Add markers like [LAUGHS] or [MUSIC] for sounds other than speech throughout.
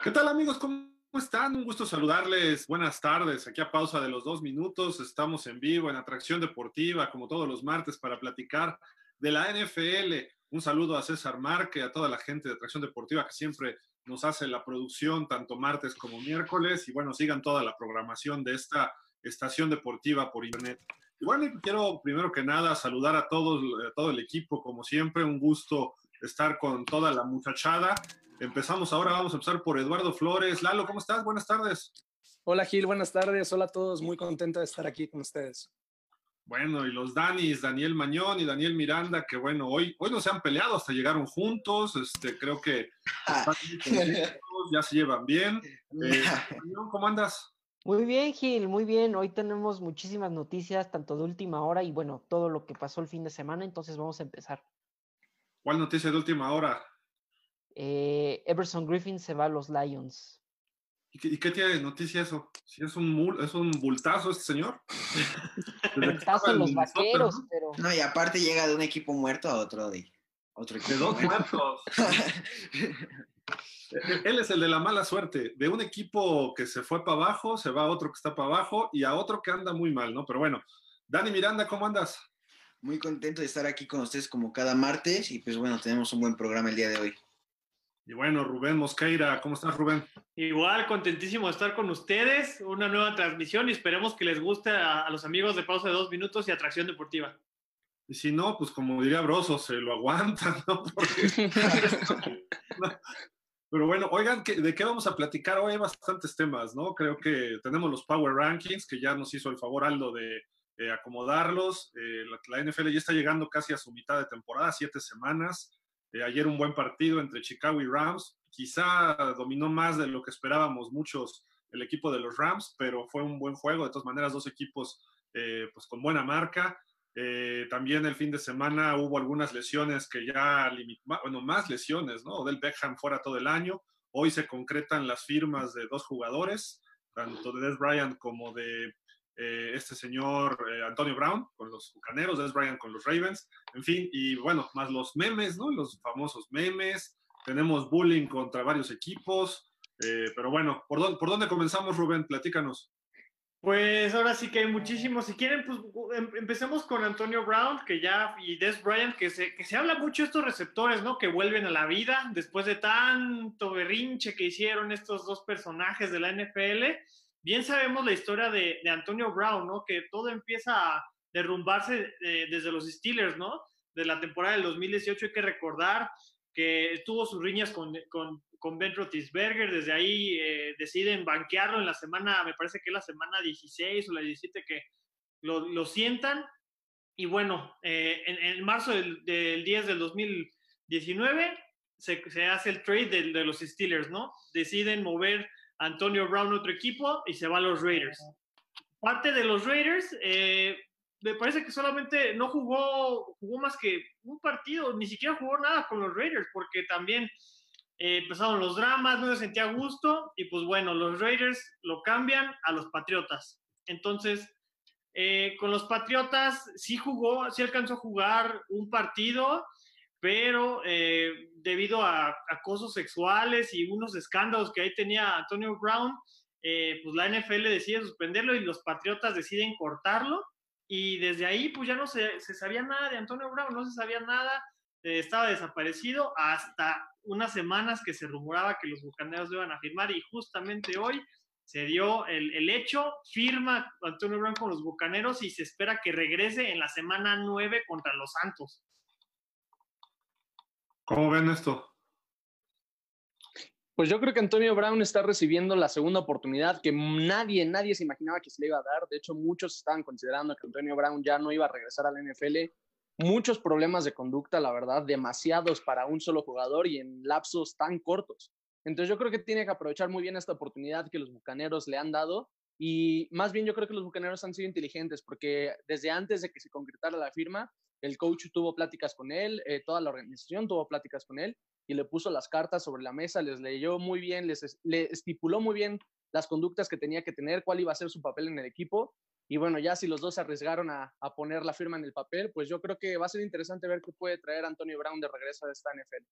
¿Qué tal amigos? ¿Cómo están? Un gusto saludarles. Buenas tardes. Aquí a pausa de los dos minutos. Estamos en vivo en Atracción Deportiva, como todos los martes, para platicar de la NFL. Un saludo a César Marque, a toda la gente de Atracción Deportiva que siempre nos hace la producción, tanto martes como miércoles. Y bueno, sigan toda la programación de esta estación deportiva por internet. Y bueno, quiero primero que nada saludar a todos, a todo el equipo, como siempre. Un gusto estar con toda la muchachada Empezamos ahora, vamos a empezar por Eduardo Flores. Lalo, ¿cómo estás? Buenas tardes. Hola Gil, buenas tardes. Hola a todos, muy contento de estar aquí con ustedes. Bueno, y los Danis, Daniel Mañón y Daniel Miranda, que bueno, hoy, hoy no se han peleado, hasta llegaron juntos, este, creo que ya se llevan bien. [LAUGHS] Eh, ¿Cómo andas? Muy bien, Gil, muy bien. Hoy tenemos muchísimas noticias, tanto de última hora y bueno, todo lo que pasó el fin de semana, entonces vamos a empezar. ¿Cuál noticia de última hora? Eh, Everson Griffin se va a los Lions. ¿Y qué, tiene de noticia eso? Si es un, es un bultazo este señor. [LAUGHS] bultazo los vaqueros, ¿no? pero. No, y aparte llega de un equipo muerto a otro de otro equipo. De dos muertos. [LAUGHS] Él es el de la mala suerte. De un equipo que se fue para abajo, se va a otro que está para abajo y a otro que anda muy mal, ¿no? Pero bueno, Dani Miranda, ¿cómo andas? Muy contento de estar aquí con ustedes como cada martes y pues bueno, tenemos un buen programa el día de hoy. Y bueno, Rubén Mosqueira, ¿cómo estás, Rubén? Igual, contentísimo de estar con ustedes. Una nueva transmisión y esperemos que les guste a, los amigos de Pausa de Dos Minutos y Atracción Deportiva. Y si no, pues como diría Broso, se lo aguantan, ¿no? [LAUGHS] Pero bueno, oigan, ¿de qué vamos a platicar? Hoy hay bastantes temas, ¿no? Creo que tenemos los Power Rankings, que ya nos hizo el favor Aldo de eh, acomodarlos. Eh, la NFL ya está llegando casi a su mitad de temporada, siete semanas. Eh, ayer un buen partido entre Chicago y Rams. Quizá dominó más de lo que esperábamos muchos el equipo de los Rams, pero fue un buen juego. De todas maneras, dos equipos eh, pues con buena marca. Eh, también el fin de semana hubo algunas lesiones que ya, bueno, más lesiones, ¿no? Del Beckham fuera todo el año. Hoy se concretan las firmas de dos jugadores, tanto de Des Bryant como de eh, este señor eh, Antonio Brown con los Bucaneros, Des Bryant con los Ravens, en fin, y bueno, más los memes, ¿no? Los famosos memes, tenemos bullying contra varios equipos, eh, pero bueno, ¿por dónde, ¿por dónde comenzamos, Rubén? Platícanos. Pues ahora sí que hay muchísimos. Si quieren, pues em, empecemos con Antonio Brown, que ya, y Des Bryant, que se, que se habla mucho de estos receptores, ¿no? Que vuelven a la vida después de tanto berrinche que hicieron estos dos personajes de la NFL bien sabemos la historia de, Antonio Brown, ¿no? Que todo empieza a derrumbarse eh, desde los Steelers, ¿no? De la temporada del 2018 hay que recordar que tuvo sus riñas con, con, Ben Roethlisberger, desde ahí eh, deciden banquearlo en la semana, me parece que es la semana 16 o la 17 que lo, sientan. Y bueno, eh, en, marzo del, 10 del 2019 se, se hace el trade de, de, los Steelers, ¿no? Deciden mover Antonio Brown otro equipo y se va a los Raiders. Parte de los Raiders, eh, me parece que solamente no jugó, jugó más que un partido, ni siquiera jugó nada con los Raiders, porque también eh, empezaron los dramas, no se sentía a gusto, y pues bueno, los Raiders lo cambian a los Patriotas. Entonces, eh, con los Patriotas sí jugó, sí alcanzó a jugar un partido, pero eh, debido a acosos sexuales y unos escándalos que ahí tenía Antonio Brown, eh, pues la NFL decide suspenderlo y los Patriotas deciden cortarlo y desde ahí pues ya no se, sabía nada de Antonio Brown, no se sabía nada, eh, estaba desaparecido hasta unas semanas que se rumoraba que los Bucaneros iban a firmar y justamente hoy se dio el, el, hecho, firma Antonio Brown con los Bucaneros y se espera que regrese en la semana 9 contra los Santos. ¿Cómo ven esto? Pues yo creo que Antonio Brown está recibiendo la segunda oportunidad que nadie, nadie se imaginaba que se le iba a dar. De hecho, muchos estaban considerando que Antonio Brown ya no iba a regresar a la NFL. Muchos problemas de conducta, la verdad, demasiados para un solo jugador y en lapsos tan cortos. Entonces yo creo que tiene que aprovechar muy bien esta oportunidad que los Bucaneros le han dado y más bien yo creo que los Bucaneros han sido inteligentes porque desde antes de que se concretara la firma, el coach tuvo pláticas con él, eh, toda la organización tuvo pláticas con él y le puso las cartas sobre la mesa, les leyó muy bien, les le estipuló muy bien las conductas que tenía que tener, cuál iba a ser su papel en el equipo. Y bueno, ya si los dos se arriesgaron a, poner la firma en el papel, pues yo creo que va a ser interesante ver qué puede traer Antonio Brown de regreso a esta NFL.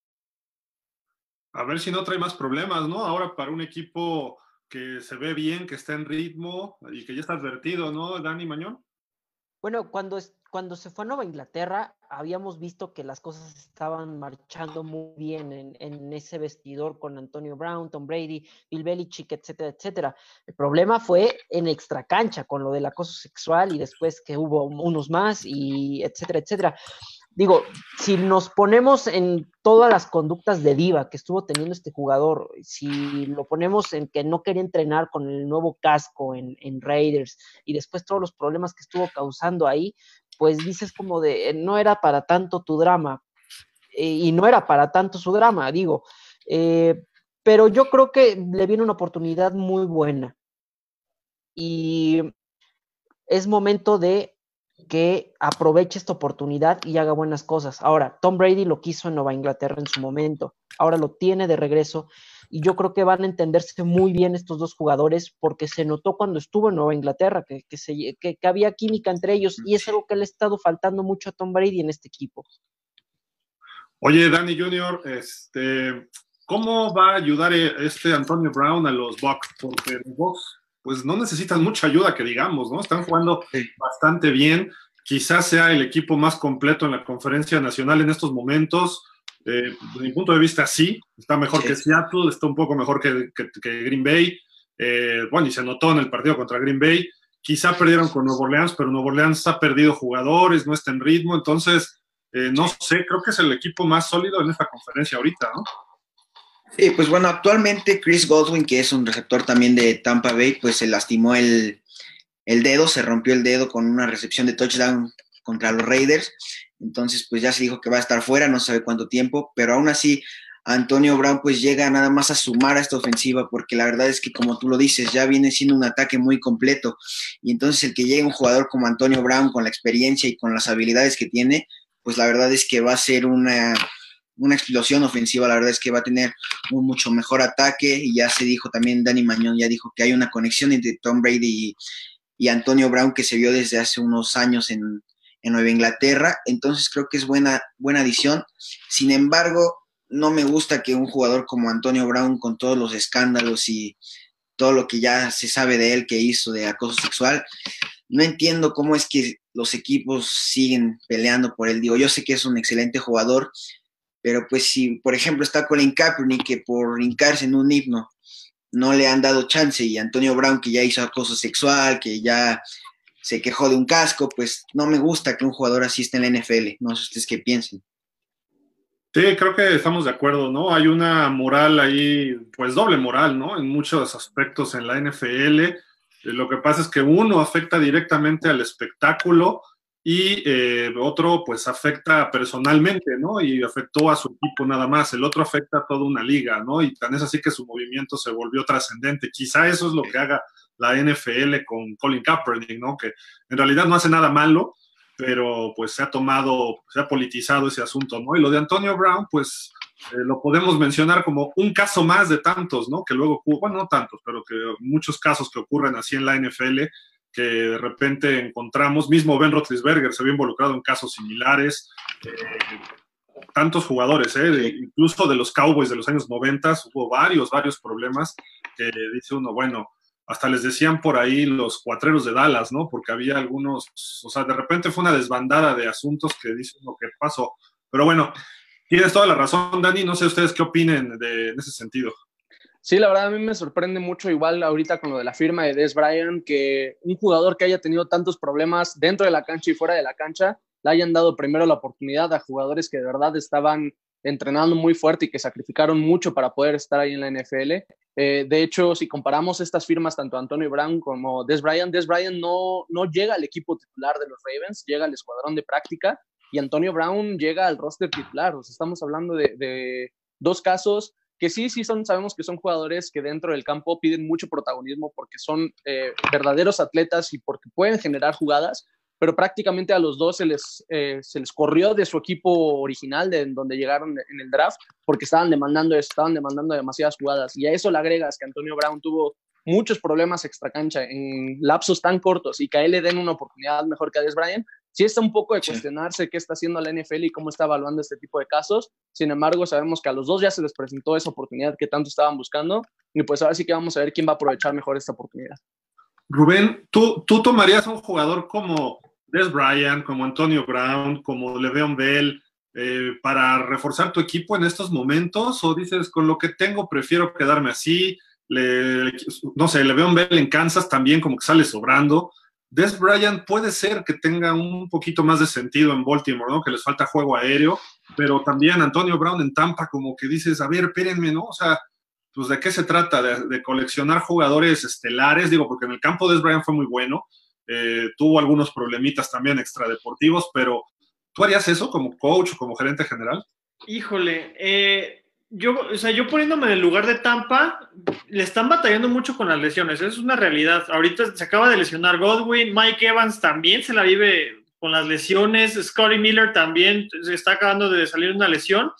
A ver si no trae más problemas, ¿no? Ahora para un equipo que se ve bien, que está en ritmo y que ya está advertido, ¿no, Dani Mañón? Bueno, cuando, cuando se fue a Nueva Inglaterra, habíamos visto que las cosas estaban marchando muy bien en, ese vestidor con Antonio Brown, Tom Brady, Bill Belichick, etcétera, etcétera. El problema fue en extra cancha con lo del acoso sexual y después que hubo unos más y etcétera, etcétera digo, si nos ponemos en todas las conductas de diva que estuvo teniendo este jugador, si lo ponemos en que no quería entrenar con el nuevo casco en, Raiders y después todos los problemas que estuvo causando ahí, pues dices como de, no era para tanto tu drama eh, y no era para tanto su drama, digo, eh, pero yo creo que le viene una oportunidad muy buena y es momento de que aproveche esta oportunidad y haga buenas cosas. Ahora, Tom Brady lo quiso en Nueva Inglaterra en su momento, ahora lo tiene de regreso y yo creo que van a entenderse muy bien estos dos jugadores porque se notó cuando estuvo en Nueva Inglaterra que, que, había química entre ellos y es algo que le ha estado faltando mucho a Tom Brady en este equipo. Oye, Danny Jr., este, ¿cómo va a ayudar este Antonio Brown a los Bucks? Porque los Bucks pues no necesitan mucha ayuda, que digamos, ¿no? Están jugando bastante bien. Quizás sea el equipo más completo en la conferencia nacional en estos momentos. Eh, desde mi punto de vista, sí. Está mejor que Seattle, está un poco mejor que, Green Bay. Eh, bueno, y se notó en el partido contra Green Bay. Quizá perdieron con Nuevo Orleans, pero Nuevo Orleans ha perdido jugadores, no está en ritmo. Entonces, eh, no sé, creo que es el equipo más sólido en esta conferencia ahorita, ¿no? Sí, pues bueno, actualmente Chris Godwin, que es un receptor también de Tampa Bay, pues se lastimó el, dedo, se rompió el dedo con una recepción de touchdown contra los Raiders. Entonces, pues ya se dijo que va a estar fuera, no sabe cuánto tiempo, pero aún así Antonio Brown pues llega nada más a sumar a esta ofensiva, porque la verdad es que como tú lo dices, ya viene siendo un ataque muy completo. Y entonces el que llegue un jugador como Antonio Brown con la experiencia y con las habilidades que tiene, pues la verdad es que va a ser una una explosión ofensiva, la verdad es que va a tener un mucho mejor ataque y ya se dijo también, Danny Mañón ya dijo que hay una conexión entre Tom Brady y, Antonio Brown que se vio desde hace unos años en, Nueva Inglaterra, entonces creo que es buena, buena adición. Sin embargo, no me gusta que un jugador como Antonio Brown, con todos los escándalos y todo lo que ya se sabe de él que hizo de acoso sexual, no entiendo cómo es que los equipos siguen peleando por él. Digo, yo sé que es un excelente jugador, pero pues si, por ejemplo, está Colin Kaepernick, que por hincarse en un himno no le han dado chance, y Antonio Brown, que ya hizo acoso sexual, que ya se quejó de un casco, pues no me gusta que un jugador asista en la NFL. No sé ustedes qué piensen. Sí, creo que estamos de acuerdo, ¿no? Hay una moral ahí, pues doble moral, ¿no? En muchos aspectos en la NFL. Eh, lo que pasa es que uno afecta directamente al espectáculo y eh, otro pues afecta personalmente, ¿no? Y afectó a su equipo nada más, el otro afecta a toda una liga, ¿no? Y tan es así que su movimiento se volvió trascendente. Quizá eso es lo que haga la NFL con Colin Kaepernick, ¿no? Que en realidad no hace nada malo, pero pues se ha tomado, se ha politizado ese asunto, ¿no? Y lo de Antonio Brown, pues eh, lo podemos mencionar como un caso más de tantos, ¿no? Que luego, bueno, no tantos, pero que muchos casos que ocurren así en la NFL que de repente encontramos, mismo Ben Roethlisberger se había involucrado en casos similares, eh, tantos jugadores, eh, incluso de los Cowboys de los años 90 hubo varios, varios problemas que dice uno, bueno, hasta les decían por ahí los cuatreros de Dallas, ¿no? Porque había algunos, o sea, de repente fue una desbandada de asuntos que dice uno que pasó. Pero bueno, tienes toda la razón, Dani, no sé ustedes qué opinen de, en ese sentido. Sí, la verdad a mí me sorprende mucho igual ahorita con lo de la firma de Des Bryant que un jugador que haya tenido tantos problemas dentro de la cancha y fuera de la cancha le hayan dado primero la oportunidad a jugadores que de verdad estaban entrenando muy fuerte y que sacrificaron mucho para poder estar ahí en la NFL. Eh, de hecho, si comparamos estas firmas, tanto Antonio Brown como Des Bryant, Des Bryant no, no llega al equipo titular de los Ravens, llega al escuadrón de práctica y Antonio Brown llega al roster titular. O estamos hablando de, de dos casos que sí, sí son, sabemos que son jugadores que dentro del campo piden mucho protagonismo porque son eh, verdaderos atletas y porque pueden generar jugadas, pero prácticamente a los dos se les, eh, se les corrió de su equipo original, de donde llegaron en el draft, porque estaban demandando estaban demandando demasiadas jugadas. Y a eso le agregas que Antonio Brown tuvo muchos problemas extra cancha en lapsos tan cortos y que a él le den una oportunidad mejor que a Des Bryant, sí está un poco de cuestionarse qué está haciendo la NFL y cómo está evaluando este tipo de casos. Sin embargo, sabemos que a los dos ya se les presentó esa oportunidad que tanto estaban buscando y pues ahora sí que vamos a ver quién va a aprovechar mejor esta oportunidad. Rubén, ¿tú, tú tomarías a un jugador como Des Bryant, como Antonio Brown, como Le'Veon Bell, eh, para reforzar tu equipo en estos momentos? ¿O dices, con lo que tengo, prefiero quedarme así? no sé, Le'Veon Bell en Kansas también como que sale sobrando. Des Bryant puede ser que tenga un poquito más de sentido en Baltimore, ¿no? Que les falta juego aéreo, pero también Antonio Brown en Tampa, como que dices, a ver, espérenme, ¿no? O sea, pues de qué se trata, de, coleccionar jugadores estelares, digo, porque en el campo Des Bryant fue muy bueno, eh, tuvo algunos problemitas también extradeportivos, pero ¿Tú harías eso como coach o como gerente general? Híjole, eh, yo, o sea, yo poniéndome en el lugar de Tampa, le están batallando mucho con las lesiones, es una realidad. Ahorita se acaba de lesionar Godwin, Mike Evans también se la vive con las lesiones, Scotty Miller también se está acabando de salir una lesión,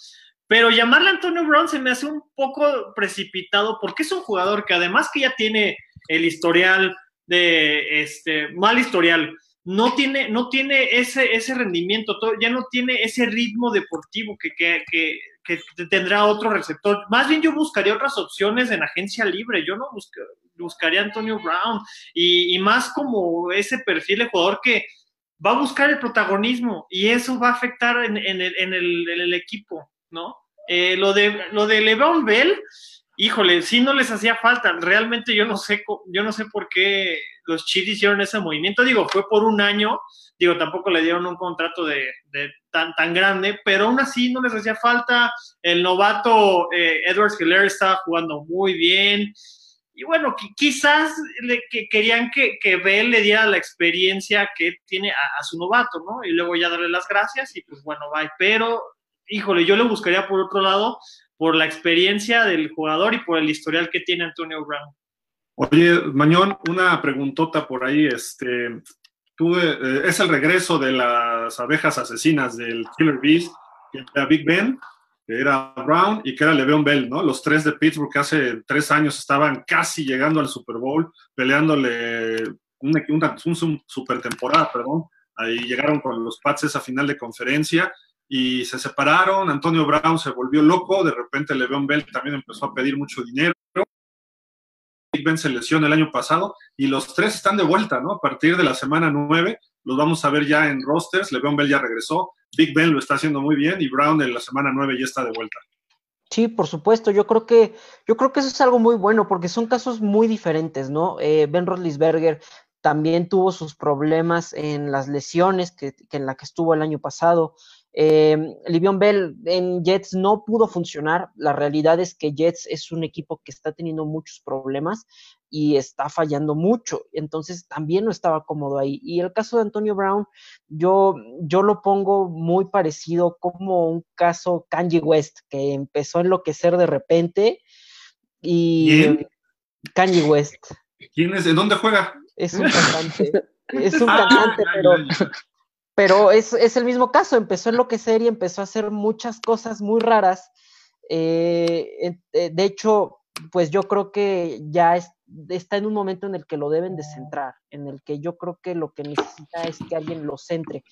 pero llamarle a Antonio Brown se me hace un poco precipitado porque es un jugador que además que ya tiene el historial de este mal historial, no tiene, no tiene ese, ese rendimiento, ya no tiene ese ritmo deportivo que, que, tendrá otro receptor. Más bien yo buscaría otras opciones en agencia libre, yo no buscaría Antonio Brown y, más como ese perfil de jugador que va a buscar el protagonismo y eso va a afectar en, el, en el, equipo, ¿no? Eh, lo de lo de Bell, híjole, sí no les hacía falta. Realmente yo no sé, yo no sé por qué los Chiefs hicieron ese movimiento. Digo, fue por un año. Digo, tampoco le dieron un contrato de, tan, tan grande, pero aún así no les hacía falta. El novato eh, Edwards Hiller estaba jugando muy bien. Y bueno, quizás le, que querían que, que Bell le diera la experiencia que tiene a, a, su novato, ¿no? Y luego ya darle las gracias y pues bueno, bye. Pero, híjole, yo le buscaría por otro lado por la experiencia del jugador y por el historial que tiene Antonio Brown. Oye, Mañón, una preguntota por ahí. Este, tú, eh, es el regreso de las abejas asesinas del Killer Beast, que era Big Ben, que era Brown y que era Le'Veon Bell, ¿no? Los tres de Pittsburgh que hace tres años estaban casi llegando al Super Bowl, peleándole una, una, super temporada, perdón. Ahí llegaron con los Pats esa final de conferencia y se separaron, Antonio Brown se volvió loco, de repente Le'Veon Bell también empezó a pedir mucho dinero, Big Ben se lesionó el año pasado y los tres están de vuelta, ¿no? A partir de la semana 9 los vamos a ver ya en rosters, Le'Veon Bell ya regresó, Big Ben lo está haciendo muy bien y Brown en la semana 9 ya está de vuelta. Sí, por supuesto. Yo creo que yo creo que eso es algo muy bueno porque son casos muy diferentes, ¿no? Eh, ben Roethlisberger también tuvo sus problemas en las lesiones que, que, en la que estuvo el año pasado. Eh, Livion Bell en Jets no pudo funcionar. La realidad es que Jets es un equipo que está teniendo muchos problemas y está fallando mucho. Entonces también no estaba cómodo ahí. Y el caso de Antonio Brown, yo, yo lo pongo muy parecido como un caso Kanye West, que empezó a enloquecer de repente. Y Kanye West. ¿Quién es? ¿De dónde juega? Es un cantante. [LAUGHS] es un ah, cantante, pero pero es, el mismo caso, empezó a enloquecer y empezó a hacer muchas cosas muy raras. Eh, eh, de hecho, pues yo creo que ya está en un momento en el que lo deben de centrar, en el que yo creo que lo que necesita es que alguien lo centre.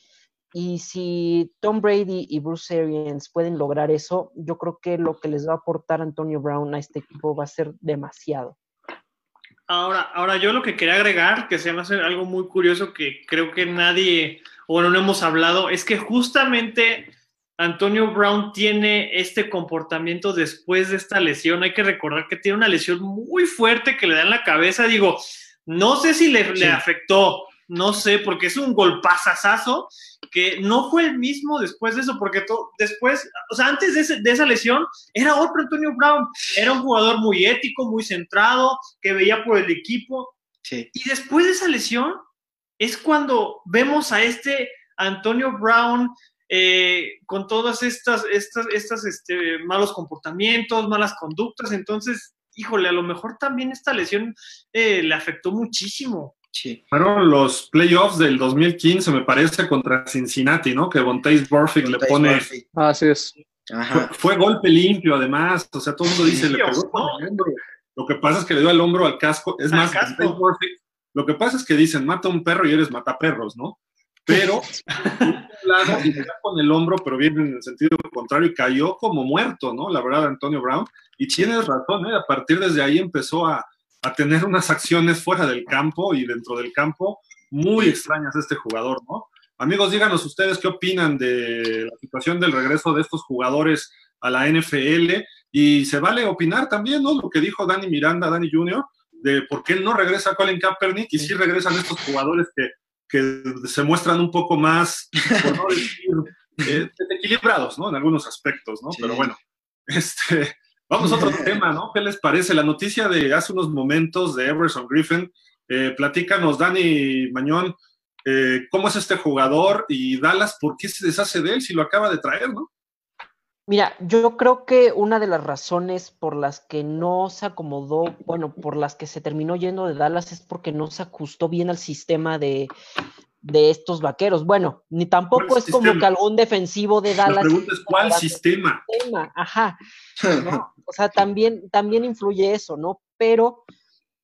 Y si Tom Brady y Bruce Arians pueden lograr eso, yo creo que lo que les va a aportar Antonio Brown a este equipo va a ser demasiado. Ahora, ahora yo lo que quería agregar, que se me hace algo muy curioso que creo que nadie, o no hemos hablado, es que justamente Antonio Brown tiene este comportamiento después de esta lesión. Hay que recordar que tiene una lesión muy fuerte que le da en la cabeza. Digo, no sé si le, le afectó, no sé, porque es un golpazazazo que no fue el mismo después de eso, porque después, o sea, antes de, esa lesión, era otro Antonio Brown, era un jugador muy ético, muy centrado, que veía por el equipo. Y después de esa lesión, es cuando vemos a este Antonio Brown eh, con todas estas, estas, estas este, malos comportamientos, malas conductas. Entonces, híjole, a lo mejor también esta lesión eh, le afectó muchísimo. Fueron los playoffs del 2015, me parece, contra Cincinnati, ¿no? Que Bontaze Burfict le pone. Así es. Fue, golpe limpio, además. O sea, todo el mundo dice, le pegó con el hombro. Lo que pasa es que le dio al hombro al casco. Es más, lo que pasa es que dicen, mata un perro y eres mata perros, ¿no? pero [LAUGHS] lado y con el hombro, pero bien en el sentido contrario, y cayó como muerto, ¿no? La verdad, Antonio Brown. Y tienes razón, ¿eh? A partir desde ahí empezó a, a tener unas acciones fuera del campo y dentro del campo muy extrañas este jugador, ¿no? Amigos, díganos ustedes qué opinan de la situación del regreso de estos jugadores a la NFL y se vale opinar también, ¿no? Lo que dijo Dani Miranda, Dani Jr., de por qué no regresa Colin Kaepernick y sí regresan estos jugadores que, que se muestran un poco más, por no [LAUGHS] decir, eh, equilibrados, ¿no? En algunos aspectos, ¿no? Sí. Pero bueno, este, vamos a otro [LAUGHS] tema, ¿no? ¿Qué les parece? La noticia de hace unos momentos de Everson Griffin, eh, platícanos, Dani Mañón, eh, ¿cómo es este jugador? Y Dallas, ¿por qué se deshace de él si lo acaba de traer, no? Mira, yo creo que una de las razones por las que no se acomodó, bueno, por las que se terminó yendo de Dallas es porque no se ajustó bien al sistema de, de estos vaqueros. Bueno, ni tampoco ¿Cuál es como que algún defensivo de La Dallas. pregunta es, ¿cuál sistema? sistema, Ajá. [LAUGHS] ¿no? O sea, también, también influye eso, ¿no? Pero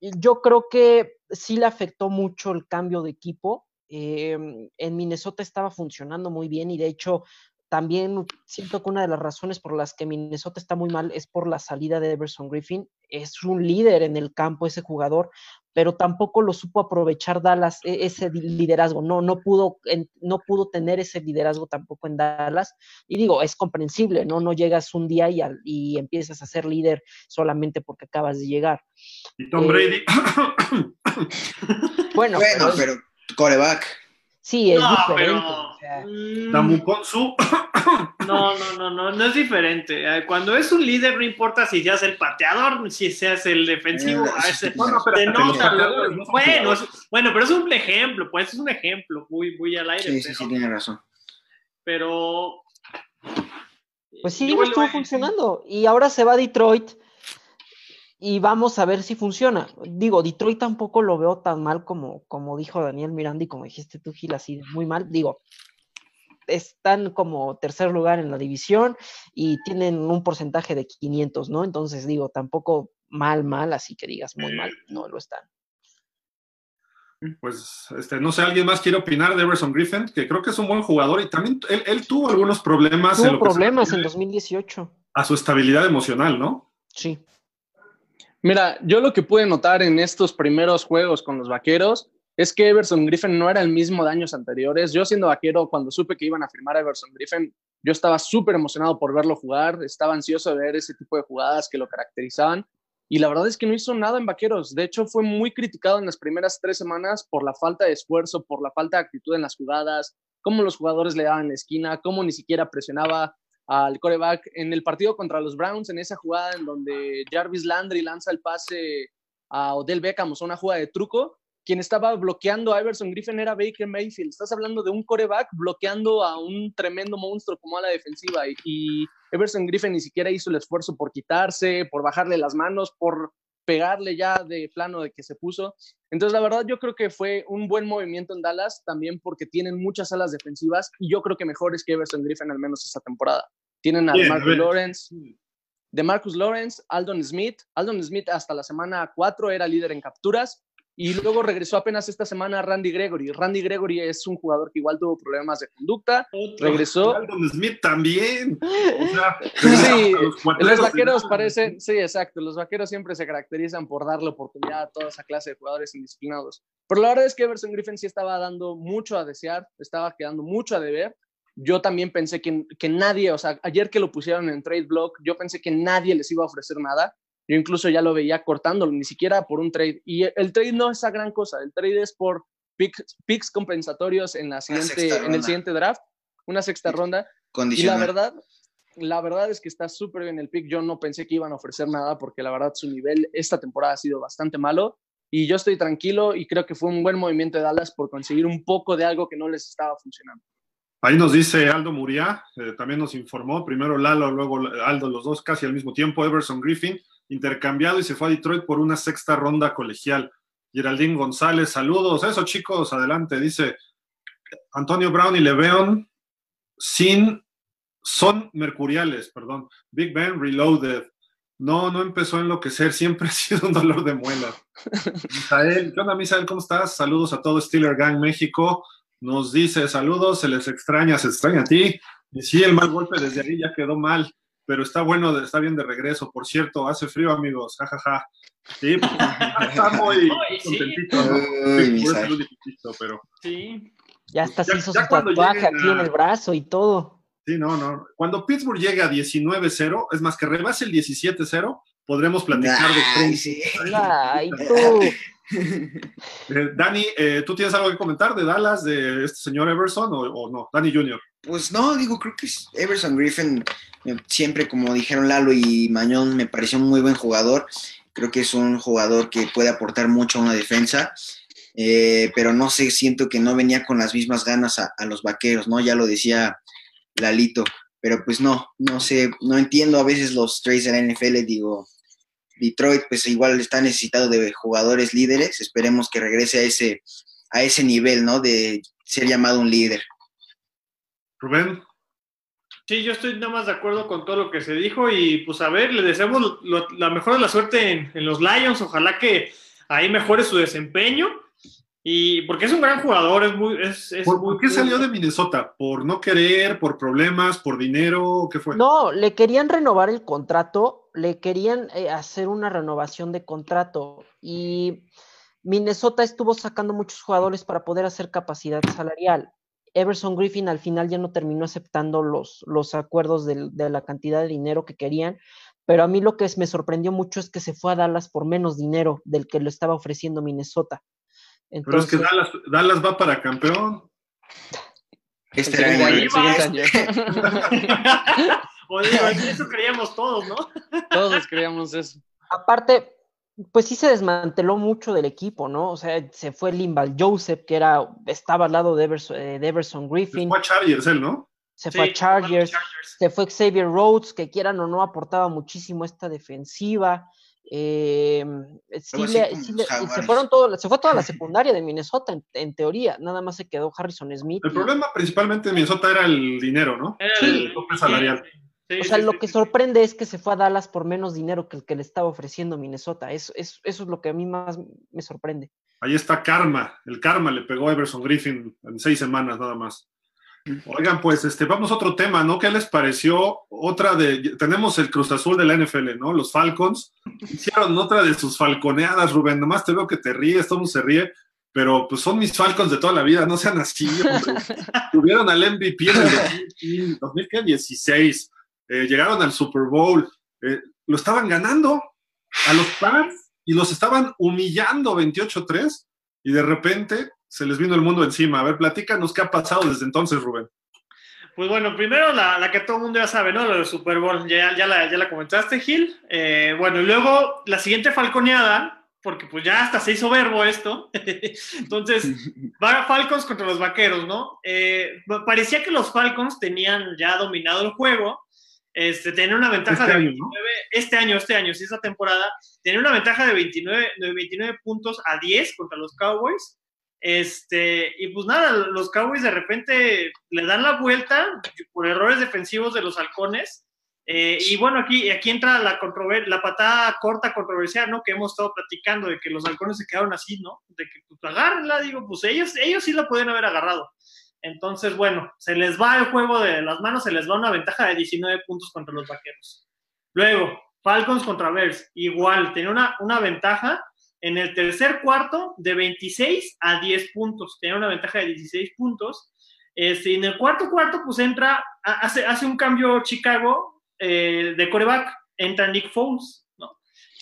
yo creo que sí le afectó mucho el cambio de equipo. Eh, en Minnesota estaba funcionando muy bien y de hecho también siento que una de las razones por las que Minnesota está muy mal es por la salida de Everson Griffin. Es un líder en el campo ese jugador, pero tampoco lo supo aprovechar Dallas e- ese liderazgo. No, no pudo, no pudo tener ese liderazgo tampoco en Dallas. Y digo, es comprensible, ¿no? No llegas un día y, al- y empiezas a ser líder solamente porque acabas de llegar. Y Tom Eh, Brady. Bueno, Bueno, pero pero coreback. sí, es No, diferente. pero. Sea, mm. [COUGHS] No, no, no, no, no es diferente. Eh, Cuando es un líder, no importa si seas el pateador, si seas el defensivo. Sí, sí, No, no, no Bueno, bueno, pero es un ejemplo, pues es un ejemplo muy, muy al aire. Sí, sí, pero, sí, tiene razón. pero- Pues sí, Igual estuvo funcionando. Y ahora se va a Detroit y vamos a ver si funciona. Digo, Detroit tampoco lo veo tan mal como, como dijo Daniel Miranda y como dijiste tú, Gil, así muy mal. Digo, están como tercer lugar en la división y tienen un porcentaje de 500, ¿no? Entonces, digo, tampoco mal, mal, así que digas muy mal, no lo están. Pues, este, no sé, ¿alguien más quiere opinar de Everson Griffin? Que creo que es un buen jugador y también él, él tuvo algunos problemas en Tuvo lo que se problemas en refiere 2018, a su estabilidad emocional, ¿no? sí. Mira, yo lo que pude notar en estos primeros juegos con los vaqueros es que Everson Griffin no era el mismo de años anteriores. Yo siendo vaquero, cuando supe que iban a firmar a Everson Griffin, yo estaba súper emocionado por verlo jugar, estaba ansioso de ver ese tipo de jugadas que lo caracterizaban. Y la verdad es que no hizo nada en vaqueros. De hecho, fue muy criticado en las primeras tres semanas por la falta de esfuerzo, por la falta de actitud en las jugadas, cómo los jugadores le daban la esquina, cómo ni siquiera presionaba al coreback. En el partido contra los Browns, en esa jugada en donde Jarvis Landry lanza el pase a Odell Beckham, o sea, una jugada de truco, quien estaba bloqueando a Everson Griffin era Baker Mayfield. Estás hablando de un coreback bloqueando a un tremendo monstruo como a la defensiva y, y Everson Griffin ni siquiera hizo el esfuerzo por quitarse, por bajarle las manos, por pegarle ya de plano de que se puso. Entonces, la verdad, yo creo que fue un buen movimiento en Dallas, también porque tienen muchas alas defensivas y yo creo que mejores que Everson Griffin al menos esta temporada. Tienen a Marcus. Lawrence, de Marcus Lawrence, Aldon Smith. Aldon Smith hasta la semana 4 era líder en capturas y luego regresó apenas esta semana Randy Gregory. Randy Gregory es un jugador que igual tuvo problemas de conducta, Otro. regresó. Aldon Smith también. O sea, [LAUGHS] Sí, a los Los vaqueros parecen, sí, exacto, los vaqueros siempre se caracterizan por darle oportunidad a toda esa clase de jugadores indisciplinados. Pero la verdad es que Everson Griffin sí estaba dando mucho a desear, estaba quedando mucho a deber. Yo también pensé que, que nadie, o sea, ayer que lo pusieron en trade block, yo pensé que nadie les iba a ofrecer nada. Yo incluso ya lo veía cortándolo, ni siquiera por un trade. Y el trade no es esa gran cosa, el trade es por picks, picks compensatorios en, la siguiente, en el siguiente draft, una sexta ronda. Y la verdad, la verdad es que está súper bien el pick. Yo no pensé que iban a ofrecer nada porque la verdad su nivel esta temporada ha sido bastante malo. Y yo estoy tranquilo y creo que fue un buen movimiento de Dallas por conseguir un poco de algo que no les estaba funcionando. Ahí nos dice Aldo Muria, eh, también nos informó, primero Lalo, luego Aldo, los dos casi al mismo tiempo, Everson Griffin, intercambiado y se fue a Detroit por una sexta ronda colegial. Geraldine González, saludos, eso chicos, adelante, dice Antonio Brown y Leveon sin, son mercuriales, perdón, Big Ben Reloaded. No, no empezó a enloquecer, siempre [LAUGHS] ha sido un dolor de muela. Misael, ¿qué onda Misael? ¿Cómo estás? Saludos a todo Steeler Gang México. nos dice saludos, se les extraña, se extraña a ti. Y sí, el mal golpe desde ahí ya quedó mal, pero está bueno, está bien de regreso. Por cierto, hace frío, amigos, jajaja. Sí, pues, [LAUGHS] está muy sí. contentito, Sí, por eso pero Sí. Ya hasta se Ya- hizo ya su cuando tatuaje aquí en el brazo y todo. sí, no, no. Cuando Pittsburgh llegue a 19-0, es más, que rebase el 17-0, podremos platicar de sí. Ay, tú. [LAUGHS] Eh, Dani, eh, ¿tú tienes algo que comentar de Dallas, de este señor Everson o, no? Dani Jr. Pues no, digo, creo que es Everson Griffin, eh, siempre como dijeron Lalo y Mañón, me pareció un muy buen jugador. Creo que es un jugador que puede aportar mucho a una defensa, eh, pero no sé, siento que no venía con las mismas ganas a, a los vaqueros, ¿no? Ya lo decía Lalito, pero pues no, no sé, no entiendo a veces los trades de la NFL, digo, Detroit pues igual está necesitado de jugadores líderes, esperemos que regrese a ese, a ese nivel, ¿no? De ser llamado un líder. Rubén, Sí, yo estoy nada más de acuerdo con todo lo que se dijo y pues a ver, le deseamos lo- la mejor de la suerte en, en los Lions, ojalá que ahí mejore su desempeño y porque es un gran jugador, es muy... Es, es ¿por, muy- por qué salió de Minnesota? ¿Por no querer, por problemas, por dinero? ¿Qué fue? No, le querían renovar el contrato, le querían eh, hacer una renovación de contrato y Minnesota estuvo sacando muchos jugadores para poder hacer capacidad salarial. Everson Griffin al final ya no terminó aceptando los, los acuerdos del- de la cantidad de dinero que querían, pero a mí lo que es- me sorprendió mucho es que se fue a Dallas por menos dinero del que lo estaba ofreciendo Minnesota. Pero es que Dallas, Dallas va para campeón. Este El era el- año, el siguiente año. O digo, eso creíamos todos, ¿no? [LAUGHS] Todos creíamos eso. Aparte, pues sí se desmanteló mucho del equipo, ¿no? O sea, se fue Limbal Joseph, que era, estaba al lado de Everson, eh, de Everson Griffin, Fue a Chargers él, ¿no? se fue a Chargers, Chargers. se fue Xavier Rhodes, que quieran o no aportaba muchísimo esta defensiva. Eh, sí le- sí le- y se, fueron todo, se fue toda la [LAUGHS] secundaria de Minnesota, en, en teoría, nada más se quedó Harrison Smith. El y- problema principalmente en Minnesota era el dinero, ¿no? Era Sí. el- tope salarial. sí, o sea, sí, lo sí, que sí. sorprende es que se fue a Dallas por menos dinero que el que le estaba ofreciendo Minnesota. Eso, eso, eso es lo que a mí más me sorprende. Ahí está Karma. El Karma le pegó a Everson Griffin en seis semanas nada más. Oigan, pues este, vamos a otro tema, ¿no? ¿Qué les pareció? Otra de. Tenemos el Cruz Azul de la NFL, ¿no? Los Falcons. Hicieron otra de sus falconeadas, Rubén. Nomás te veo que te ríes, todo el mundo se ríe. Pero pues son mis Falcons de toda la vida, no sean así. [LAUGHS] Tuvieron al MVP en el 2015, 2016. Eh, llegaron al Super Bowl. eh, lo estaban ganando a los Pats y los estaban humillando 28-3 y de repente se les vino el mundo encima. A ver, platícanos qué ha pasado desde entonces, Rubén. Pues bueno, primero la, la que todo el mundo ya sabe, ¿no? Lo del Super Bowl, ya, ya, la, ya la comentaste, Gil. Eh, bueno, y luego la siguiente falconeada, porque pues ya hasta se hizo verbo esto. [LAUGHS] Entonces, [LAUGHS] va Falcons contra los Vaqueros, ¿no? Eh, parecía que los Falcons tenían ya dominado el juego, este, tenían una ventaja Este de año, ¿no? 29, este año, este año, sí, esta temporada, tenían una ventaja de 29, de 29 puntos a 10 contra los Cowboys. Este, y pues nada, los Cowboys de repente le dan la vuelta por errores defensivos de los halcones. Eh, y bueno, aquí, aquí entra la, la patada corta controversial, ¿no? Que hemos estado platicando de que los halcones se quedaron así, ¿no? De que pues agárrenla, digo, pues ellos, ellos sí la pueden haber agarrado. Entonces, bueno, se les va el juego de las manos, se les va una ventaja de 19 puntos contra los vaqueros. Luego, Falcons contra Bears, igual, tenía una, una ventaja en el tercer cuarto de 26 a 10 puntos, tenía una ventaja de 16 puntos. Este, en el cuarto cuarto, pues entra, hace, hace un cambio Chicago eh, de coreback, entra Nick Foles, ¿no?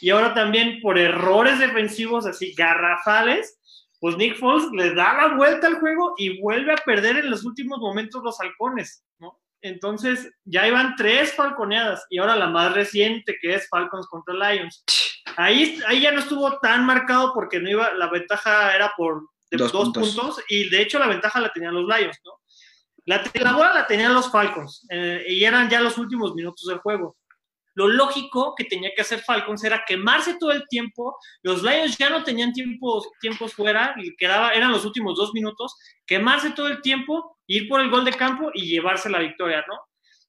Y ahora también por errores defensivos así garrafales, pues Nick Foles le da la vuelta al juego y vuelve a perder en los últimos momentos los halcones, ¿no? Entonces ya iban tres falconeadas y ahora la más reciente que es Falcons contra Lions. Ahí, ahí ya no estuvo tan marcado porque no iba, la ventaja era por de Dos dos, puntos. puntos. y de hecho la ventaja la tenían los Lions, ¿no? La, la bola la tenían los Falcons eh, y eran ya los últimos minutos del juego. Lo lógico que tenía que hacer Falcons era quemarse todo el tiempo. Los Lions ya no tenían tiempos, tiempos fuera, y quedaba, eran los últimos dos minutos. Quemarse todo el tiempo, ir por el gol de campo y llevarse la victoria, ¿no?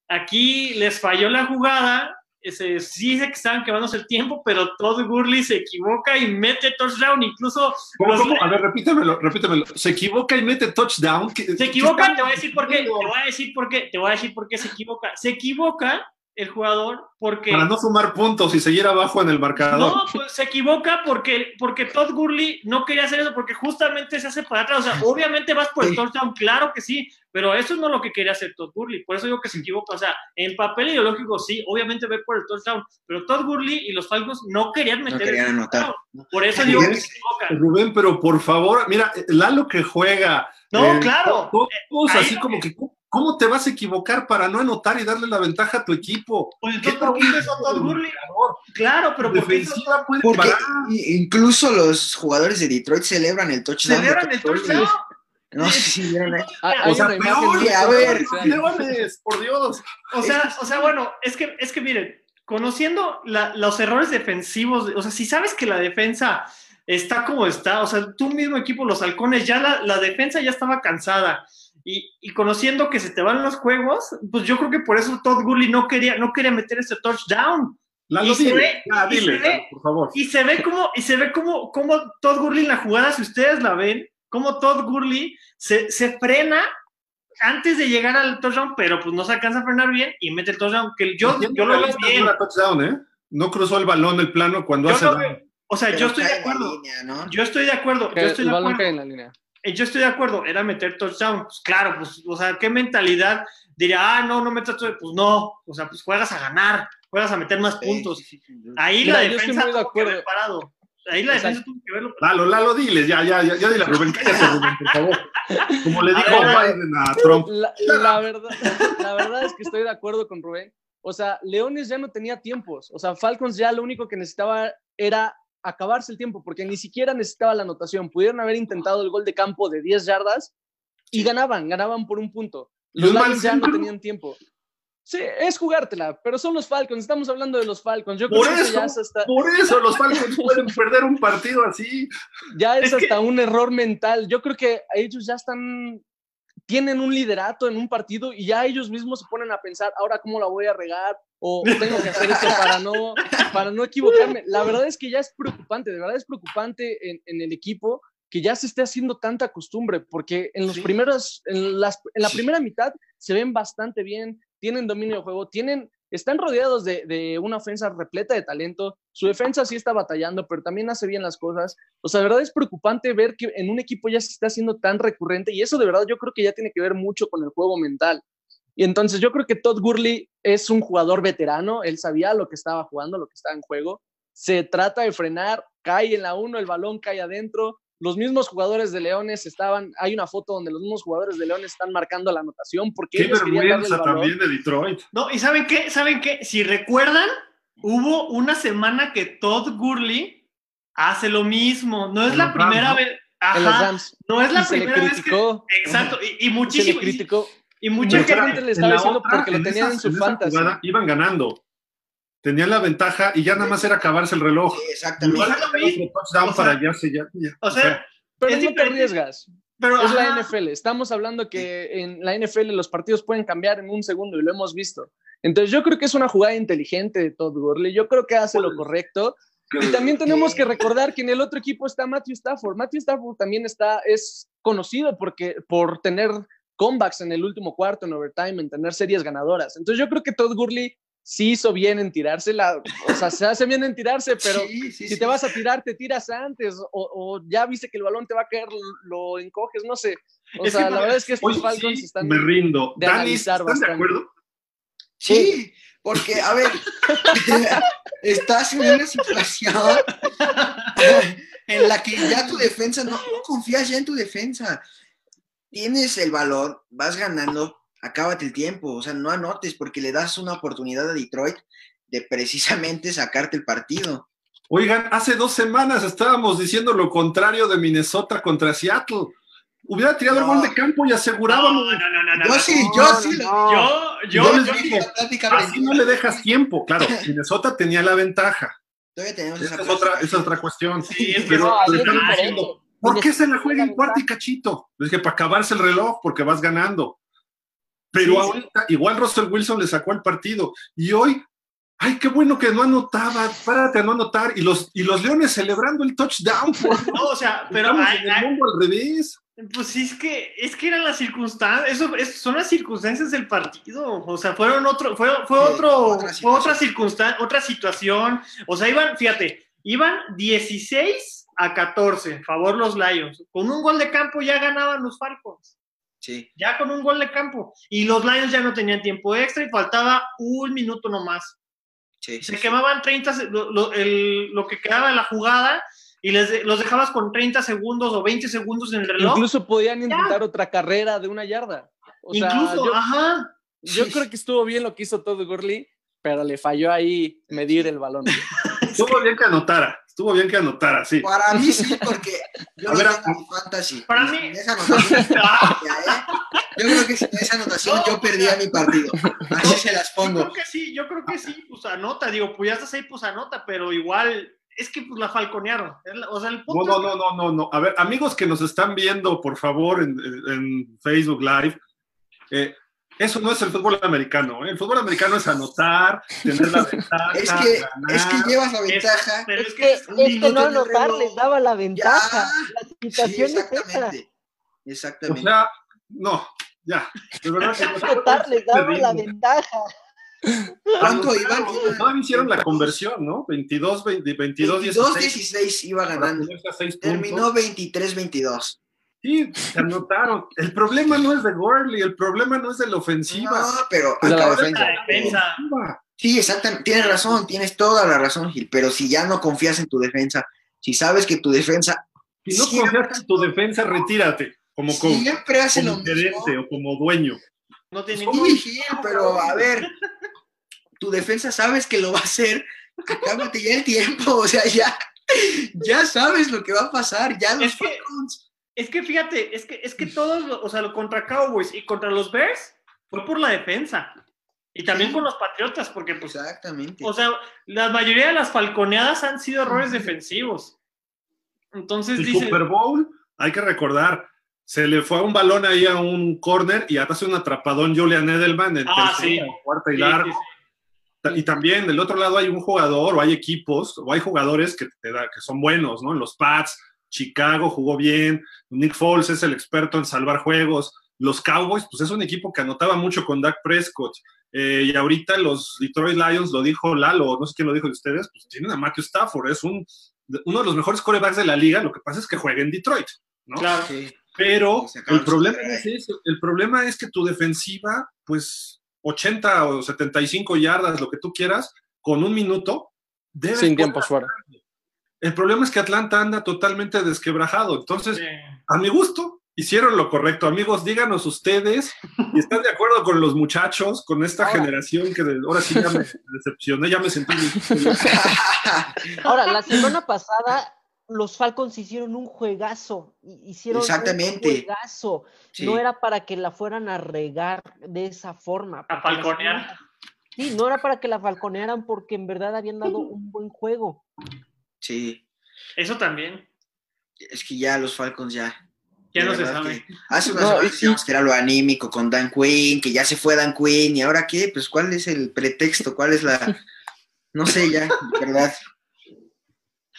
Aquí les falló la jugada ese, sí que estaban quemándose el tiempo, pero Todd Gurley se equivoca y mete touchdown, incluso... ¿Cómo, los- cómo? A ver, repítemelo, repítemelo. Se equivoca y mete touchdown. ¿Qué- Se equivoca, te voy a decir por qué, te voy a decir por qué, te voy a decir por qué se equivoca. Se equivoca el jugador porque... Para no sumar puntos y seguir abajo en el marcador. No, pues se equivoca porque, porque Todd Gurley no quería hacer eso, porque justamente se hace para atrás. O sea, obviamente vas por el Sí. touchdown, claro que sí, pero eso no es lo que quería hacer Todd Gurley. Por eso digo que se equivoca. O sea, en papel ideológico sí, obviamente ve por el touchdown, pero Todd Gurley y los Falcons no querían meter querían ese anotar. Por eso digo que se equivoca. Rubén, pero por favor, mira, Lalo que juega. No, eh, claro. Todos así como que- que, ¿cómo te vas a equivocar para no anotar y darle la ventaja a tu equipo? Pues ¿Qué entonces, ¿por qué hizo Todd Gurley? Claro, pero ¿por qué hizo Defensiva puede Porque parar. incluso los jugadores de Detroit celebran el touchdown. de celebran el touchdown? No sé si vieron ahí. Ah, O sea, peor, muy a ver, por Dios. O sea, o sea, bueno, es que, es que miren, conociendo la- los errores defensivos, o sea, si sabes que la defensa está como está, o sea, tú mismo equipo, los halcones, ya la, la defensa ya estaba cansada. Y, y conociendo que se te van los juegos, pues yo creo que por eso Todd Gurley no quería, no quería meter ese touchdown. Lalo, Y se dile, ve- ya, y dile, se ve- por favor. Y se ve como, y se ve como, como Todd Gurley en la jugada, si ustedes la ven, como Todd Gurley se, se frena antes de llegar al touchdown, pero pues no se alcanza a frenar bien y mete el touchdown, que yo, yo lo veo bien. no touchdown, ¿eh? No cruzó el balón el plano cuando Yo hace veo- o sea, Pero yo estoy de acuerdo. línea, ¿no? Yo estoy de acuerdo. Que Yo estoy el de balón acuerdo. cae en la línea. Eh, Yo estoy de acuerdo. Era meter touchdown. Pues claro, pues, o sea, ¿qué mentalidad diría, ah, no, no metas touchdown? Pues no. O sea, pues juegas a ganar, juegas a meter más puntos. Ahí Mira, la defensa de tuvo que haber parado. Ahí la defensa tuvo que verlo. Lalo, Lalo, diles, ya, ya, ya, ya dile a Rubén, cállate, Rubén, por favor. Como le A dijo ver, Biden a Trump. La, la verdad, la verdad es que estoy de acuerdo con Rubén. O sea, Leones ya no tenía tiempos. O sea, Falcons ya lo único que necesitaba era acabarse el tiempo, porque ni siquiera necesitaba la anotación. Pudieron haber intentado el gol de campo de 10 yardas y ganaban, ganaban por un punto. Los Lions ya no tenían tiempo. Sí, es jugártela, pero son los Falcons. Estamos hablando de los Falcons. Yo Por creo que eso, ya es hasta, Por eso los Falcons [LAUGHS] pueden perder un partido así. ya es Es que- hasta un error mental. Yo creo que ellos ya están, tienen un liderato en un partido y ya ellos mismos se ponen a pensar, ahora cómo la voy a regar o tengo que hacer esto para no, para no equivocarme. La verdad es que ya es preocupante, de verdad es preocupante en, en el equipo que ya se esté haciendo tanta costumbre, porque en los Sí. primeros, en, las, en la primera mitad se ven bastante bien, tienen dominio de juego, tienen, están rodeados de, de una ofensa repleta de talento, su defensa sí está batallando, pero también hace bien las cosas. O sea, de verdad es preocupante ver que en un equipo ya se está haciendo tan recurrente y eso de verdad yo creo que ya tiene que ver mucho con el juego mental. Y entonces yo creo que Todd Gurley es un jugador veterano, él sabía lo que estaba jugando, lo que estaba en juego. Se trata de frenar, cae en la 1, el balón cae adentro. Los mismos jugadores de Leones estaban, hay una foto donde los mismos jugadores de Leones están marcando la anotación porque Qué ellos querían darle el vergüenza balón. también de Detroit. No, y ¿saben qué? ¿Saben qué? Si recuerdan, hubo una semana que Todd Gurley hace lo mismo. No es En la Rams, primera ¿no? vez. En los Ajá. Rams. No es la Y se le primera vez que. Exacto. Y, y se le muchísimo. y- criticó. Y mucha gente. le estaba la diciendo otra, porque lo en tenían en su esa fantasy. jugada iban ganando. Tenían la ventaja y ya nada más era acabarse el reloj. Sí, exactamente. O sea, para ya se ya, ya. O sea, Pero Es no te arriesgas. pero. Es la NFL. Estamos hablando que en la NFL los partidos pueden cambiar en un segundo y lo hemos visto. Entonces yo creo que es una jugada inteligente de Todd Gurley. Yo creo que hace lo correcto. Y también tenemos que recordar que en el otro equipo está Matthew Stafford. Matthew Stafford también está, es conocido porque, por tener comebacks en el último cuarto, en overtime, en tener series ganadoras. Entonces yo creo que Todd Gurley sí hizo bien en tirársela. O sea, se hace bien en tirarse, pero Sí, sí, si sí. te vas a tirar, te tiras antes, o, o ya viste que el balón te va a caer, lo encoges, no sé. O Es sea, que, la verdad es que estos Falcons sí, están. me rindo. de Dani, ¿están de bastante. acuerdo? Sí, porque, a ver, [LAUGHS] estás en una situación [LAUGHS] en la que ya tu defensa, no, no confías ya en tu defensa. Tienes el balón, vas ganando, acábate el tiempo, o sea, no anotes porque le das una oportunidad a Detroit de precisamente sacarte el partido. Oigan, hace dos semanas estábamos diciendo lo contrario de Minnesota contra Seattle. Hubiera tirado el gol de campo y No, asegurábamos. no, no, no, no. Yo no. sí, yo sí. lo- Yo, yo, Yo les yo- dije, Así no le dejas tiempo. Claro, [LAUGHS] Minnesota tenía la ventaja. Todavía tenemos Esa esa es otra, esa es otra cuestión. Sí, es que Pero- No, así pero ¿Por qué se la juega en cuarto y cachito? Es que para acabarse el reloj, porque vas ganando. Pero Sí, sí. ahorita, igual Russell Wilson le sacó el partido. Y hoy, ay, qué bueno que no anotaba, párate a no anotar, y los, y los Leones celebrando el touchdown. [LAUGHS] no, o sea, pero ay, en el ay, mundo al revés. Pues sí, es que, es que eran las circunstancias, eso es- son las circunstancias del partido, o sea, fueron otro, fue, fue Sí, otro, otra fue otra circunstancia, otra situación, o sea, iban, fíjate, iban 16 a 14, favor los Lions, con un gol de campo ya ganaban los Falcons, Sí. ya con un gol de campo, y los Lions ya no tenían tiempo extra y faltaba un minuto nomás, Sí, se quemaban 30, se- lo, lo- el- lo que quedaba de la jugada y les los dejabas con 30 segundos o 20 segundos en el reloj. Incluso podían intentar otra carrera de una yarda. O sea, Incluso, yo, ajá. yo Sí. creo que estuvo bien lo que hizo Todd Gurley, pero le falló ahí medir el balón. [LAUGHS] Estuvo bien que anotara, estuvo bien que anotara, sí. Para mí sí, porque yo A ver, tengo mi fantasy. para mí- esa anotación, [LAUGHS] ¿eh? Yo creo que sin esa anotación No, yo perdía mi partido. Así se las Yo pongo. creo que sí, yo creo que sí, pues anota, digo, pues ya estás ahí, pues anota, pero igual es que pues la falconearon. O sea, el No, punto no, es que- no, no, no, no. A ver, amigos que nos están viendo, por favor, en, en- en Facebook Live, eh, eso no es el fútbol americano. ¿eh? El fútbol americano es anotar, tener la [LAUGHS] ventaja. es, que, ganar. es que llevas la ventaja. Es, pero es que, es que, que no anotar les daba la ventaja. Ya. La situación sí, exactamente. es esa. Exactamente. O sea, no, ya. De verdad que [LAUGHS] anotar les daba la ventaja. ¿Cuánto iban? No, hicieron la conversión, ¿no? 22, 20, 22-16 iba ganando. Terminó 23-22. Sí, se anotaron. El problema no es de Gurley, el problema no es de la ofensiva. No, pero la defensa. la defensa. Sí, exactamente. Tienes razón, tienes toda la razón, Gil. Pero si ya no confías en tu defensa, si sabes que tu defensa Si no Siempre- confías en tu defensa, retírate. Como siempre hace como lo mismo. o como dueño. No tiene Sí, ningún- Gil, pero a ver, tu defensa sabes que lo va a hacer. Acábate ya el tiempo, [LAUGHS] o sea, ya, ya sabes lo que va a pasar. Ya los Es que- Falcons- Es que fíjate, es que, es que todos, o sea, contra Cowboys y contra los Bears fue por la defensa. Y también Sí. con los Patriotas, porque pues, Exactamente. o sea, la mayoría de las falconeadas han sido errores defensivos. Entonces El dice, Super Bowl, hay que recordar, se le fue un balón ahí a un corner y hace un atrapadón Julian Edelman en Ah, tercera, sí. cuarta y Sí, largo. sí, Y también del otro lado hay un jugador o hay equipos o hay jugadores que, te da- que son buenos, ¿no? Los Pats, Chicago jugó bien, Nick Foles es el experto en salvar juegos, los Cowboys, pues es un equipo que anotaba mucho con Dak Prescott. Eh, y ahorita los Detroit Lions, lo dijo Lalo, no sé quién lo dijo de ustedes, pues tienen a Matthew Stafford, es un, uno de los mejores corebacks de la liga, lo que pasa es que juega en Detroit, ¿no? claro. Sí. Pero el problema, es ese, el problema es que tu defensiva, pues 80 o 75 yardas, lo que tú quieras, con un minuto, debe Sin tiempos fuera. El problema es que Atlanta anda totalmente desquebrajado. Entonces, Sí. a mi gusto, hicieron lo correcto. Amigos, díganos ustedes, y ¿están de acuerdo con los muchachos, con esta Ahora. generación que de- ahora sí ya me decepcioné, ya me sentí... Ahora, la semana pasada los Falcons hicieron un juegazo. hi- Hicieron Exactamente. un juegazo. Sí. No era para que la fueran a regar de esa forma. A falconear. Sí, no era para que la falconearan porque en verdad habían dado un buen juego. Sí, Eso también. es que ya los Falcons ya. Ya no se sabe. Hace unas No, que era lo anímico con Dan Quinn, que ya se fue Dan Quinn, y ahora qué, pues cuál es el pretexto, cuál es la. [LAUGHS] No sé ya, verdad.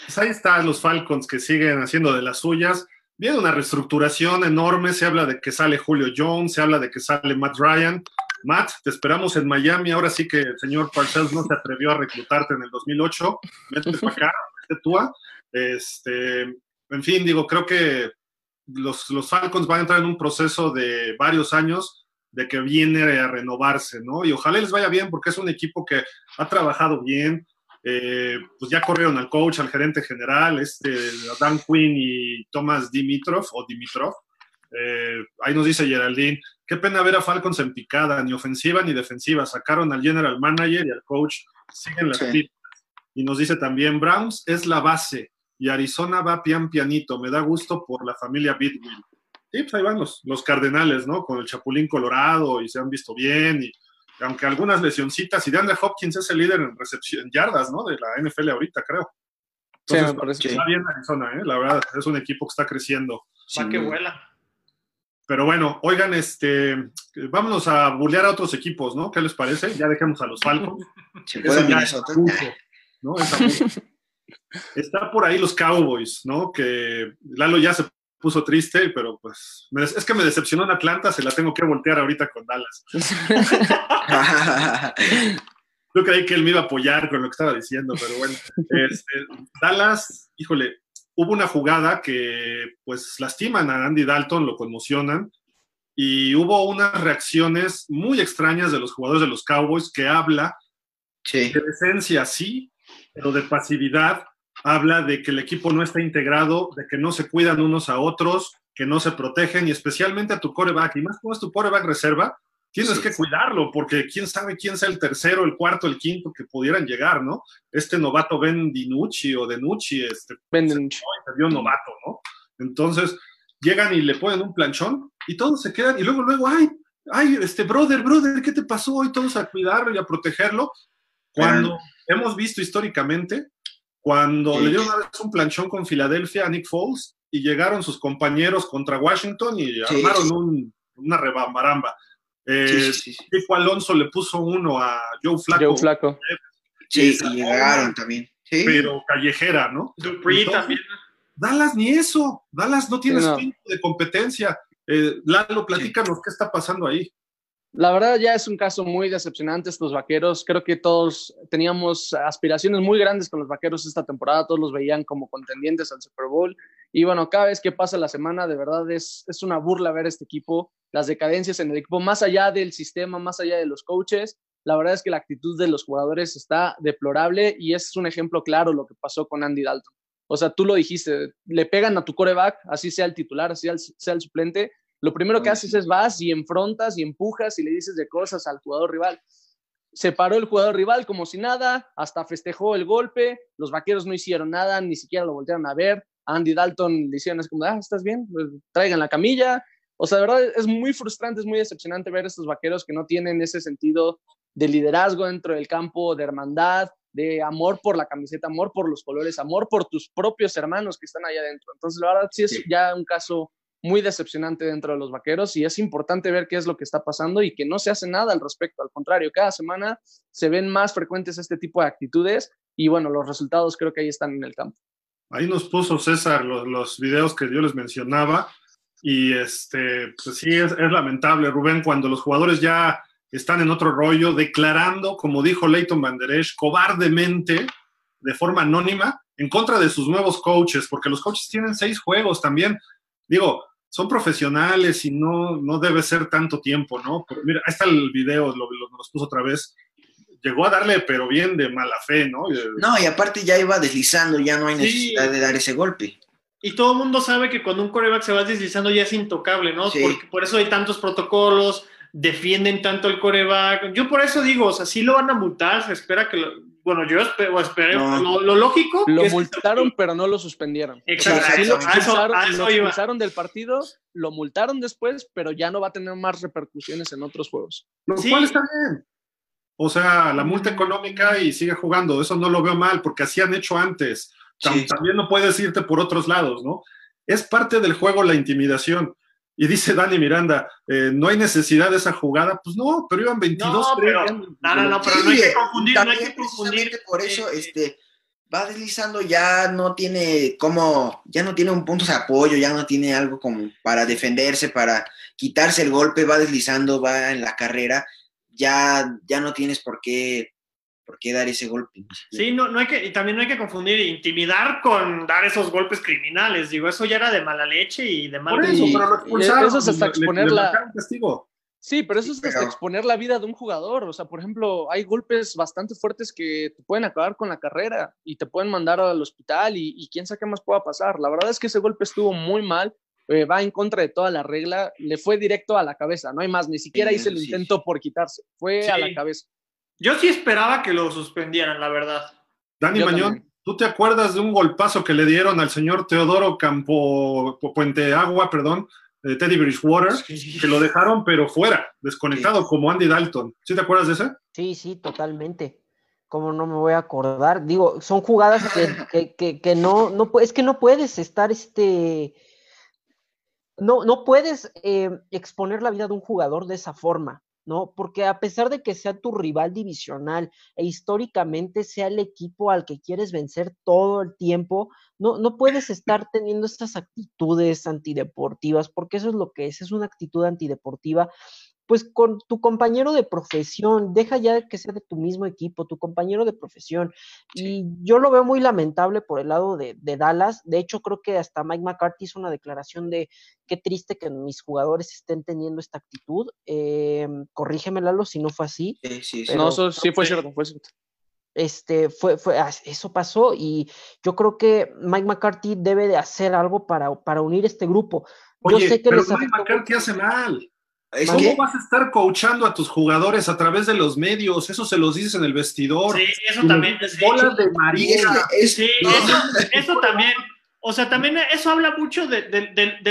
Pues ahí están los Falcons que siguen haciendo de las suyas. Viene una reestructuración enorme, se habla de que sale Julio Jones, se habla de que sale Matt Ryan. Matt, te esperamos en Miami. Ahora sí que el señor Parcells no se atrevió a reclutarte en el 2008. Vete para acá, vete tú. a- Este, en fin, digo, creo que los, los Falcons van a entrar en un proceso de varios años de que viene a renovarse, ¿no? Y ojalá les vaya bien porque es un equipo que ha trabajado bien, eh, pues ya corrieron al coach, al gerente general, este, Dan Quinn y Thomas Dimitrov, o Dimitrov. Eh, ahí nos dice Geraldine, qué pena ver a Falcons en picada, ni ofensiva ni defensiva. Sacaron al general manager y al coach, siguen las Sí. Y nos dice también, Browns es la base y Arizona va pian pianito. Me da gusto por la familia Bidwill. Sí, pues ahí van los, los Cardenales, ¿no? Con el Chapulín Colorado y se han visto bien. Y aunque algunas lesioncitas, y DeAndre Hopkins es el líder en recepción, en yardas, ¿no? De la NFL ahorita, creo. Sí, Entonces, me parece que sí. está bien Arizona, ¿eh? La verdad, es un equipo que está creciendo. Va que vuela. Pero bueno, oigan, este, vámonos a burlear a otros equipos, ¿no? ¿Qué les parece? Ya dejemos a los Falcons. [LAUGHS] ¿no? Está por ahí los Cowboys, ¿no? Que Lalo ya se puso triste, pero pues es que me decepcionó en Atlanta, se la tengo que voltear ahorita con Dallas. [LAUGHS] Yo creí que él me iba a apoyar con lo que estaba diciendo, pero bueno. Este, Dallas, híjole, hubo una jugada que pues lastiman a Andy Dalton, lo conmocionan, y hubo unas reacciones muy extrañas de los jugadores de los Cowboys que habla de decencia, sí, pero de pasividad habla de que el equipo no está integrado, de que no se cuidan unos a otros, que no se protegen y especialmente a tu coreback. Y más como es tu coreback reserva, tienes que cuidarlo porque quién sabe quién sea el tercero, el cuarto, el quinto que pudieran llegar, ¿no? Este novato Ben Dinucci o Denucci, este, ben Dinucci. Se novato, ¿no? Entonces llegan y le ponen un planchón y todos se quedan y luego, luego, ay, ay, este brother, brother, ¿qué te pasó? Y todos a cuidarlo y a protegerlo. Cuando hemos visto históricamente cuando le dieron una vez un planchón con Filadelfia a Nick Foles y llegaron sus compañeros contra Washington y armaron una rebambaramba. Eh, Alonso le puso uno a Joe Flaco. Joe Flaco. Sí, y llegaron también. Pero callejera, ¿no? Dupree también. Dallas ni eso. Dallas no tiene sí, de competencia. Eh, Lalo, platícanos qué está pasando ahí. La verdad ya es un caso muy decepcionante estos vaqueros. Creo que todos teníamos aspiraciones muy grandes con los vaqueros esta temporada, todos los veían como contendientes al Super Bowl. Y bueno, cada vez que pasa la semana, de verdad es, es una burla ver este equipo, las decadencias en el equipo, más allá del sistema, más allá de los coaches. La verdad es que la actitud de los jugadores está deplorable y es un ejemplo claro lo que pasó con Andy Dalton. O sea, tú lo dijiste, le pegan a tu coreback, así sea el titular, así sea el suplente, lo primero que haces es vas y enfrontas y empujas y le dices de cosas al jugador rival. Se paró el jugador rival como si nada, hasta festejó el golpe, los vaqueros no hicieron nada, ni siquiera lo voltearon a ver. Andy Dalton le hicieron, es como, ah, ¿estás bien? Pues, traigan la camilla. O sea, de verdad es muy frustrante, es muy decepcionante ver a estos vaqueros que no tienen ese sentido de liderazgo dentro del campo, de hermandad, de amor por la camiseta, amor por los colores, amor por tus propios hermanos que están allá adentro. Entonces, la verdad sí es ya un caso muy decepcionante dentro de los vaqueros y es importante ver qué es lo que está pasando y que no se hace nada al respecto. Al contrario, cada semana se ven más frecuentes este tipo de actitudes y bueno, los resultados creo que ahí están en el campo. Ahí nos puso César los, los videos que yo les mencionaba y este, pues sí, es, es lamentable, Rubén, cuando los jugadores ya están en otro rollo, declarando, como dijo Leighton Banderesh, cobardemente, de forma anónima, en contra de sus nuevos coaches, porque los coaches tienen seis juegos también. Digo, son profesionales y no, no debe ser tanto tiempo, ¿no? Pero mira, ahí está el video, lo, lo, nos puso otra vez. Llegó a darle, pero bien de mala fe, ¿no? No, y aparte ya iba deslizando, ya no hay necesidad sí. de dar ese golpe. Y todo el mundo sabe que cuando un coreback se va deslizando ya es intocable, ¿no? Sí. Porque por eso hay tantos protocolos, defienden tanto el coreback. Yo por eso digo, o sea, sí lo van a multar, se espera que lo, bueno, yo espero, espero no. lo, lo, lógico. Lo multaron, que... pero no lo suspendieron. Exacto. O sea, sí lo expulsaron, eso, lo expulsaron del partido, lo multaron después, pero ya no va a tener más repercusiones en otros juegos. Lo sí. cual está bien. O sea, la multa económica y sigue jugando, eso no lo veo mal, porque así han hecho antes. Sí. También no puedes irte por otros lados, ¿no? Es parte del juego la intimidación. Y dice Dani Miranda, eh, no hay necesidad de esa jugada. Pues no, pero iban 22. No, pero, no, no, no, pero no hay que confundir. También, no hay que confundir. Por eso, eh, este, va deslizando, ya no tiene como, ya no tiene un punto de apoyo, ya no tiene algo como para defenderse, para quitarse el golpe, va deslizando, va en la carrera, ya, ya no tienes por qué por qué dar ese golpe. Sí, no, no hay que, y también no hay que confundir intimidar con dar esos golpes criminales. Digo, eso ya era de mala leche y de mala Por eso, pero lo expulsaron. Eso es hasta exponer le, le la. Castigo. Sí, pero eso es hasta exponer la vida de un jugador. O sea, por ejemplo, hay golpes bastante fuertes que te pueden acabar con la carrera y te pueden mandar al hospital y, y quién sabe qué más pueda pasar. La verdad es que ese golpe estuvo muy mal. Eh, va en contra de toda la regla, le fue directo a la cabeza, no hay más, ni siquiera sí, hice el sí. intento por quitarse, fue sí. a la cabeza. Yo sí esperaba que lo suspendieran, la verdad. Dani Yo Mañón, también. ¿tú te acuerdas de un golpazo que le dieron al señor Teodoro Campo Puente Agua, perdón, de Teddy Bridgewater, sí. que lo dejaron pero fuera, desconectado, sí. como Andy Dalton? ¿Sí te acuerdas de ese? Sí, sí, totalmente. ¿Cómo no me voy a acordar? Digo, son jugadas que, que, que, que no, no, es que no puedes estar este no, no puedes eh, exponer la vida de un jugador de esa forma. ¿No? Porque a pesar de que sea tu rival divisional e históricamente sea el equipo al que quieres vencer todo el tiempo, no, no puedes estar teniendo estas actitudes antideportivas, porque eso es lo que es, es una actitud antideportiva pues con tu compañero de profesión, deja ya que sea de tu mismo equipo, tu compañero de profesión. Y yo lo veo muy lamentable por el lado de, Dallas. De hecho, creo que hasta Mike McCarthy hizo una declaración de qué triste que mis jugadores estén teniendo esta actitud. Eh, corrígeme, Lalo, si no fue así. Sí, sí, sí. No, sí fue cierto, fue cierto este fue, fue ah, eso pasó y yo creo que Mike McCarthy debe de hacer algo para, para unir este grupo. Oye, yo sé que pero Mike McCarthy hace mal. ¿Cómo vas a estar coachando a tus jugadores a través de los medios? Eso se los dices en el vestidor. Sí, eso también. Bolas de María. sí, eso, también. O sea, también eso habla mucho de,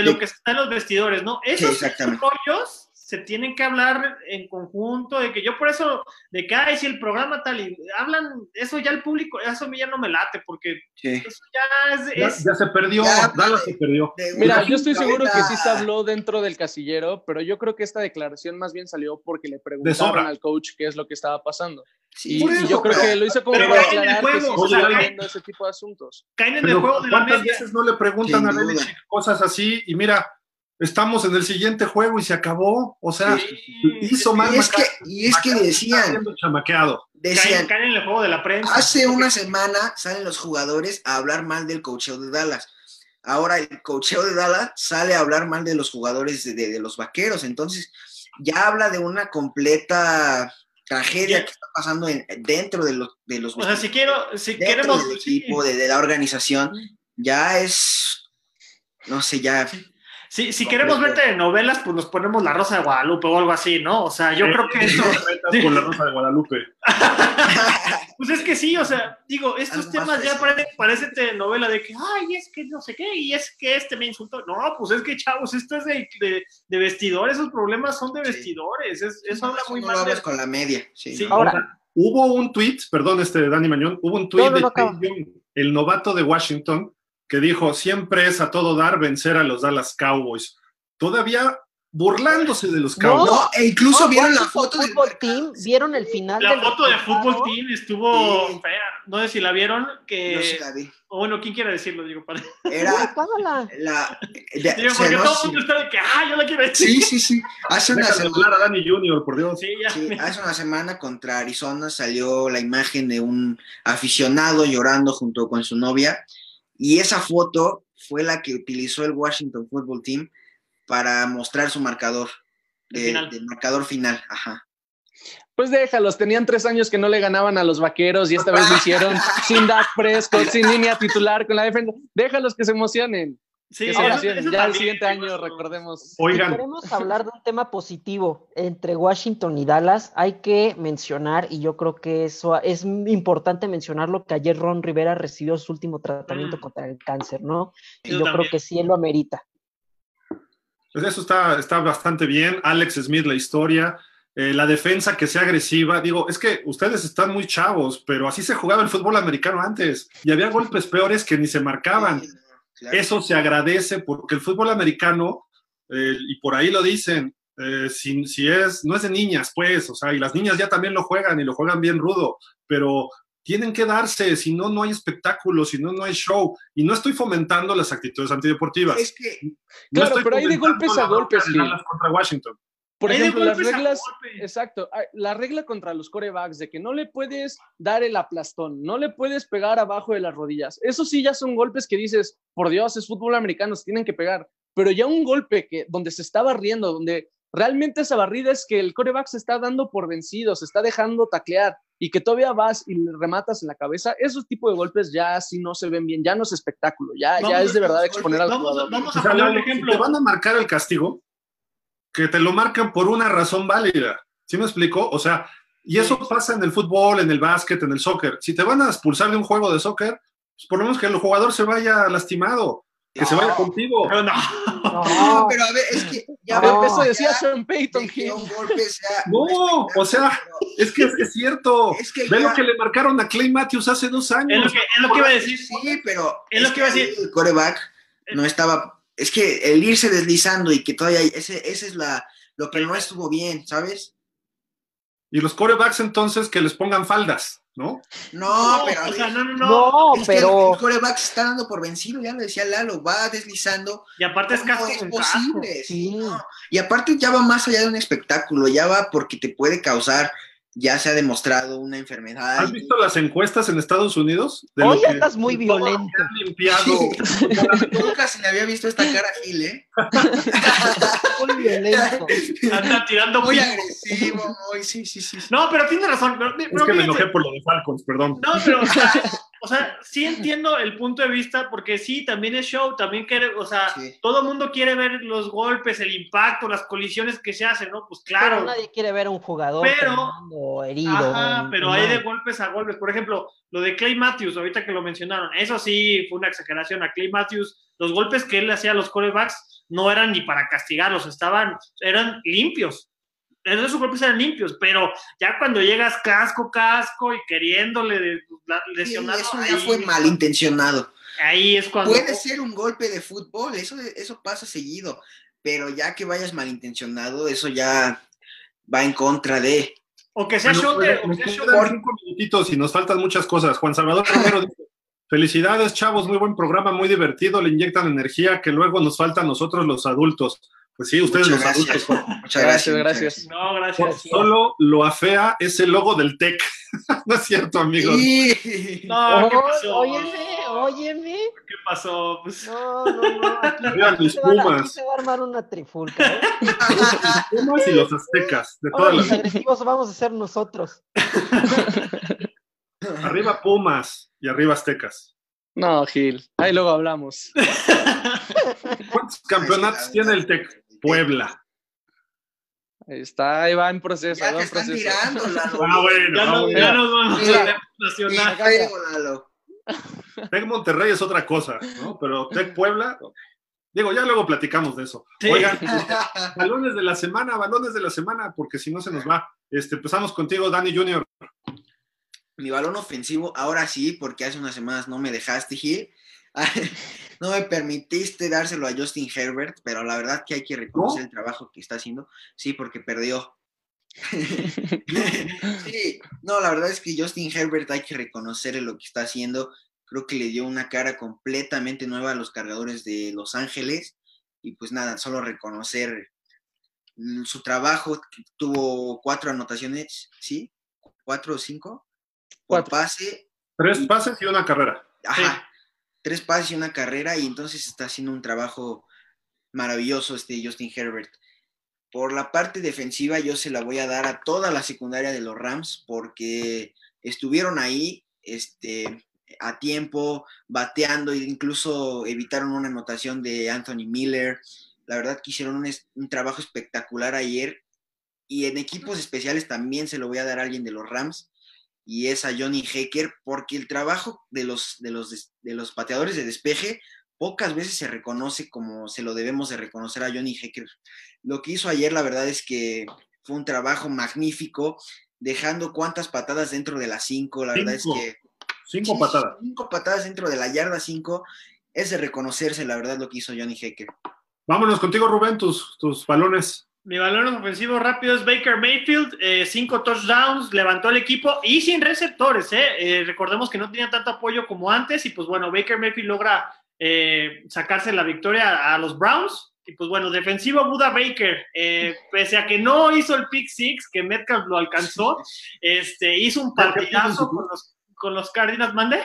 lo que está en los vestidores, ¿no? Esos rollos se tienen que hablar en conjunto, de que yo por eso, de que, ay, si el programa tal, y hablan, eso ya el público, eso a mí ya no me late, porque eso ya es... Ya, se perdió, Dallas se perdió. Mira, yo estoy seguro que sí se habló dentro del casillero, pero yo creo que esta declaración más bien salió porque le preguntaron al coach qué es lo que estaba pasando. y, yo creo que lo hizo como para aclarar que sí se viendo ese tipo de asuntos. Caen en el juego de la ¿Cuántas veces no le preguntan a Belichick cosas así? Y mira, estamos en el siguiente juego y se acabó. O sea, hizo mal. Y es que, y es que decían, decían caen, en el juego de la prensa. Hace una semana salen los jugadores a hablar mal del cocheo de Dallas. Ahora el cocheo de Dallas sale a hablar mal de los jugadores de, los vaqueros. Entonces, ya habla de una completa tragedia que está pasando dentro de los de los o sea si quiero si queremos del equipo de, la organización ya es no sé ya si, si queremos verte de novelas, pues nos ponemos La Rosa de Guadalupe o algo así, ¿no? O sea, yo creo que eso. con La Rosa de Guadalupe. [LAUGHS] [LAUGHS] pues es que sí, o sea, digo, estos temas ya parecen parece novela de que, ay, es que no sé qué, y es que este me insultó. No, pues es que, chavos, esto es de, de, vestidores, esos problemas son de vestidores. eso habla muy mal. De... con la media, sí. Ahora, hubo un tweet, perdón, este Dani Mañón, hubo un tweet de el novato de Washington, que dijo, siempre es a todo dar vencer a los Dallas Cowboys. Todavía burlándose de los Cowboys. No, e incluso vieron la foto del team, vieron el final. La foto de fútbol team estuvo fea. No sé si la vieron, que... No sé la vi. O bueno, ¿quién quiere decirlo? Digo, para... Era la... Digo, porque todo el mundo está de que, ah, yo la quiero decir. Sí, sí, sí. Hace una semana... a Dani Junior, por Dios. Sí, ya. Sí, hace una semana contra Arizona salió la imagen de un aficionado llorando junto con su novia y esa foto fue la que utilizó el Washington Football Team para mostrar su marcador, de, marcador final. Ajá. Pues déjalos, tenían tres años que no le ganaban a los vaqueros y esta vez lo hicieron [LAUGHS] sin Dak Prescott, sin [LAUGHS] línea titular con la defensa. Déjalos que se emocionen. Sí, ya el siguiente año recordemos. Oigan. Si queremos hablar de un tema positivo entre Washington y Dallas, hay que mencionar, y yo creo que eso es importante mencionarlo, que ayer Ron Rivera recibió su último tratamiento mm. contra el cáncer, ¿no? Y yo, creo que sí él lo amerita. Pues eso está, está bastante bien. Alex Smith, la historia. Eh, la defensa que sea agresiva. Digo, es que ustedes están muy chavos, pero así se jugaba el fútbol americano antes. Y había golpes peores que ni se marcaban. Eso se agradece porque el fútbol americano, eh, y por ahí lo dicen, eh, si, si, es, no es de niñas, pues, o sea, y las niñas ya también lo juegan y lo juegan bien rudo, pero tienen que darse, si no, no hay espectáculo, si no, no hay show. Y no estoy fomentando las actitudes antideportivas. Es que, claro, pero hay de golpes a golpes. Contra Washington. Por ejemplo, las reglas, exacto, la regla contra los corebacks de que no le puedes dar el aplastón, no le puedes pegar abajo de las rodillas. Eso sí ya son golpes que dices, por Dios, es fútbol americano, se tienen que pegar. Pero ya un golpe que donde se está barriendo, donde realmente esa barrida es que el coreback se está dando por vencido, se está dejando taclear y que todavía vas y le rematas en la cabeza, esos tipos de golpes ya sí no se ven bien, ya no es espectáculo, ya, ya es de verdad exponer al jugador. Vamos a poner un ejemplo. ¿Te van a marcar el castigo? Que te lo marcan por una razón válida. ¿Sí me explico? O sea, y eso pasa en el fútbol, en el básquet, en el soccer. Si te van a expulsar de un juego de soccer, pues por lo menos que el jugador se vaya lastimado, que se vaya contigo. Pero no. no. pero a ver, es que ya no, eso decía Sean Payton. Que un golpe sea [LAUGHS] no, o sea, es que es, cierto. Es que Ve lo que le marcaron a Clay Matthews hace dos años. Es lo que, es lo que iba a decir. Sí, pero es, lo que iba a decir. El coreback no estaba es que el irse deslizando y que todavía ese, ese es la, lo que no estuvo bien, ¿sabes? Y los corebacks entonces que les pongan faldas, ¿no? No, pero. O sea, no, no, no. No, es que pero. el coreback se está dando por vencido, ya lo decía Lalo, va deslizando. Y aparte es ¿Cómo casco es posible? Sí. No. Y aparte ya va más allá de un espectáculo, ya va porque te puede causar, ya se ha demostrado una enfermedad. ¿Has visto las encuestas en Estados Unidos? De Hoy que- andas muy violento. limpiado. [LAUGHS] Nunca se le había visto esta cara a Gil, ¿eh? [LAUGHS] Muy violento. Anda tirando Muy agresivo, muy, sí, sí, sí. sí. No, pero tiene razón. Pero, Es pero que me enojé por lo de Falcons, perdón. No, pero, o sea, [LAUGHS] o sea, sí entiendo el punto de vista, porque sí, también es show, también quiere, o sea, Sí. todo el mundo quiere ver los golpes, el impacto, las colisiones que se hacen, ¿no? Pues Pero claro. nadie quiere ver a un jugador Pero- herido. Ajá, pero hay de golpes a golpes. Por ejemplo, lo de Clay Matthews, ahorita que lo mencionaron, eso sí fue una exageración. A Clay Matthews, los golpes que él hacía a los corebacks no eran ni para castigarlos, estaban, eran limpios. Esos golpes eran limpios, pero ya cuando llegas casco, casco y queriéndole de- la- Sí, lesionar, eso ahí, ya fue malintencionado. ahí es cuando. Puede ser un golpe de fútbol, eso, eso pasa seguido, pero ya que vayas malintencionado, eso ya va en contra de... O que sea Bueno, o que sea de- cinco minutitos y nos faltan muchas cosas. Juan Salvador Romero [LAUGHS] dice, felicidades, chavos, muy buen programa, muy divertido, le inyectan energía que luego nos falta a nosotros los adultos. Pues sí, ustedes Muchas los gracias. adultos. Muchas Gracias, gracias. No, gracias. Solo lo afea ese logo del TEC. [LAUGHS] no es cierto, amigos. Sí. No, ¿qué Oh, pasó? óyeme, óyeme. ¿Qué pasó? Pues, No, no, no. Aquí, aquí mis se va, aquí Pumas. se va a armar una trifulca. ¿eh? [LAUGHS] Pumas y los aztecas, de Ahora todas los las... agresivos vamos a ser nosotros. [LAUGHS] Arriba Pumas y arriba aztecas. No, Gil. Ahí luego hablamos. ¿Cuántos campeonatos tiene el TEC? Puebla. Está, ahí va en proceso. Ya va te en están proceso. tirando, Lalo. [LAUGHS] Ah, bueno, ya, ah, no, bueno. ya nos vamos Mira. a ver nacional. Feo, Lalo. TEC Monterrey es otra cosa, ¿no? Pero TEC Puebla, digo, ya luego platicamos de eso. Sí. Oigan, [LAUGHS] balones de la semana, balones de la semana, porque si no se nos va. Este, empezamos contigo, Dani Junior. Mi balón ofensivo, ahora sí, porque hace unas semanas no me dejaste, Gil. [LAUGHS] No me permitiste dárselo a Justin Herbert, pero la verdad que hay que reconocer ¿No? el trabajo que está haciendo. Sí, porque perdió. [LAUGHS] sí, no, la verdad es que Justin Herbert hay que reconocer lo que está haciendo. Creo que le dio una cara completamente nueva a los cargadores de Los Ángeles. Y pues nada, solo reconocer mm, su trabajo. Tuvo cuatro anotaciones, ¿sí? ¿Cuatro o cinco? Por Cuatro. pase. Tres pases y una carrera. Ajá. Tres pases y una carrera. Y entonces está haciendo un trabajo maravilloso este Justin Herbert. Por la parte defensiva, yo se la voy a dar a toda la secundaria de los Rams porque estuvieron ahí este, a tiempo, bateando, e incluso evitaron una anotación de Anthony Miller. La verdad que hicieron un, trabajo espectacular ayer. Y en equipos especiales también se lo voy a dar a alguien de los Rams. Y es a Johnny Hacker, porque el trabajo de los, de los, de los pateadores de despeje pocas veces se reconoce como se lo debemos de reconocer a Johnny Hacker. Lo que hizo ayer, la verdad es que fue un trabajo magnífico, dejando cuantas patadas dentro de las cinco. La verdad es Cinco. que Cinco Sí, patadas. Cinco patadas dentro de la yarda 5. Es de reconocerse, la verdad, lo que hizo Johnny Hacker. Vámonos contigo, Rubén, tus, tus balones. Mi balón ofensivo rápido es Baker Mayfield, eh, cinco touchdowns, levantó el equipo y sin receptores. ¿eh? Eh, recordemos que no tenía tanto apoyo como antes y pues bueno, Baker Mayfield logra eh, sacarse la victoria a, a los Browns. Y pues bueno, defensivo Buda Baker, eh, pese a que no hizo el pick six, que Metcalf lo alcanzó, este, hizo un partidazo con los, con los Cardinals. ¿Mande?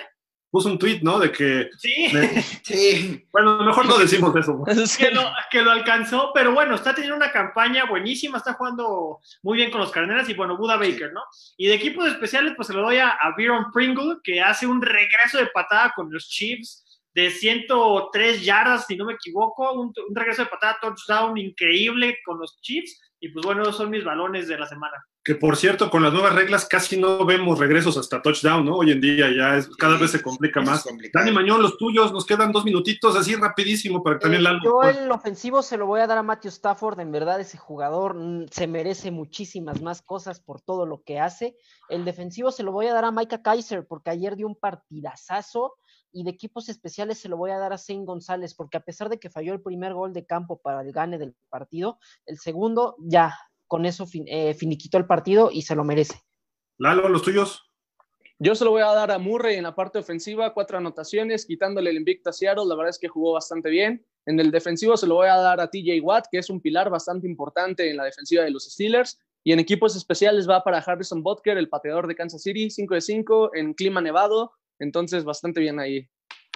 Puso un tweet, ¿no? De que, Sí. me- [LAUGHS] Sí, bueno, mejor no decimos eso. que lo, que lo alcanzó, pero bueno, está teniendo una campaña buenísima, está jugando muy bien con los Carneras y bueno, Buda Baker, ¿no? Y de equipos especiales, pues se lo doy a, a Byron Pringle, que hace un regreso de patada con los Chiefs de 103 yardas, si no me equivoco, un, un regreso de patada touchdown increíble con los Chiefs. Y pues bueno, esos son mis balones de la semana. Que por cierto, con las nuevas reglas casi no vemos regresos hasta touchdown, ¿no? Hoy en día ya es, cada Sí, vez se complica más. Dani Mañón, los tuyos, nos quedan dos minutitos, así rapidísimo, para que también Eh, yo el ofensivo se lo voy a dar a Matthew Stafford. En verdad, ese jugador mm, se merece muchísimas más cosas por todo lo que hace. El defensivo se lo voy a dar a Micah Kaiser porque ayer dio un partidazazo. y de equipos especiales se lo voy a dar a Zane González, porque a pesar de que falló el primer gol de campo para el gane del partido, el segundo ya con eso eh, finiquitó el partido y se lo merece. Lalo, los tuyos. Yo se lo voy a dar a Murray en la parte ofensiva, cuatro anotaciones, quitándole el invicto a Seattle, la verdad es que jugó bastante bien. En el defensivo se lo voy a dar a TJ Watt, que es un pilar bastante importante en la defensiva de los Steelers. Y en equipos especiales va para Harrison Butker, el pateador de Kansas City, 5 de 5 en clima nevado. Entonces, bastante bien ahí.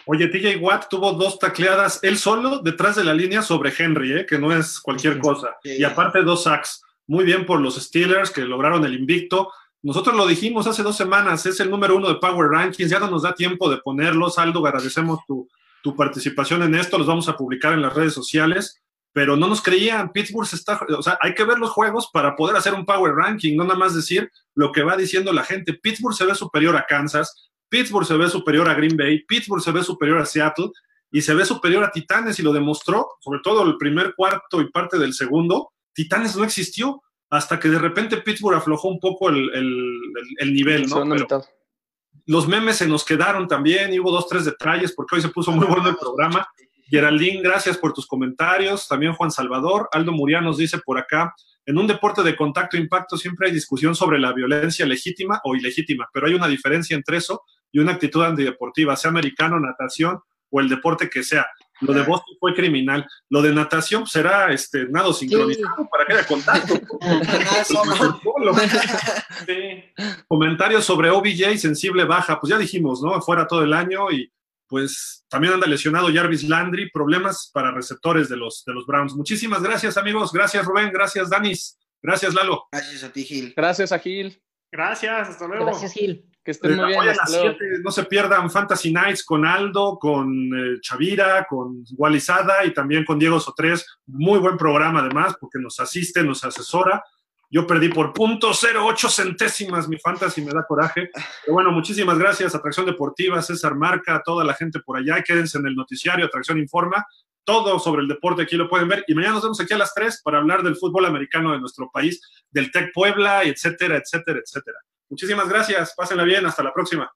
Oye, TJ Watt tuvo dos tacleadas él solo detrás de la línea sobre Henry, ¿eh? que no es cualquier cosa. Y aparte dos sacks. Muy bien por los Steelers que lograron el invicto. Nosotros lo dijimos hace dos semanas, es el número uno de Power Rankings, ya no nos da tiempo de ponerlos. Aldo, agradecemos tu, tu participación en esto, los vamos a publicar en las redes sociales, pero no nos creían, Pittsburgh está, o sea, hay que ver los juegos para poder hacer un Power Ranking, no nada más decir lo que va diciendo la gente. Pittsburgh se ve superior a Kansas, Pittsburgh se ve superior a Green Bay, Pittsburgh se ve superior a Seattle y se ve superior a Titanes y lo demostró, sobre todo el primer cuarto y parte del segundo. Titanes no existió hasta que de repente Pittsburgh aflojó un poco el, nivel, ¿no? los memes se nos quedaron también, y hubo dos, tres detalles, porque hoy se puso muy bueno el programa. Geraldine, gracias por tus comentarios. También Juan Salvador. Aldo Murián nos dice por acá, en un deporte de contacto e impacto siempre hay discusión sobre la violencia legítima o ilegítima, pero hay una diferencia entre eso y una actitud antideportiva, sea americano, natación o el deporte que sea. Lo de Boston fue criminal. Lo de natación será este, nado sincronizado para que haya contacto. [LAUGHS] Comentarios sobre OBJ, sensible baja. Pues ya dijimos, ¿no? Fuera todo el año y pues también anda lesionado Jarvis Landry. Problemas para receptores de los, de los Browns. Muchísimas gracias, amigos. Gracias, Rubén. Gracias, Danis. Gracias, Lalo. Gracias a ti, Gil. Gracias a Gil. Gracias, hasta luego. Gracias, Gil. Que estén muy bien. no se pierdan Fantasy Nights con Aldo, con eh, Chavira, con Walizada y también con Diego Sotres. Muy buen programa además porque nos asiste, nos asesora. Yo perdí por punto .08 centésimas mi fantasy, me da coraje. Pero bueno, muchísimas gracias, Atracción Deportiva, César Marca, toda la gente por allá. Quédense en el noticiario, Atracción Informa. Todo sobre el deporte aquí lo pueden ver. Y mañana nos vemos aquí a las 3 para hablar del fútbol americano de nuestro país, del TEC Puebla, etcétera, etcétera, etcétera. Muchísimas gracias. Pásenla bien. Hasta la próxima.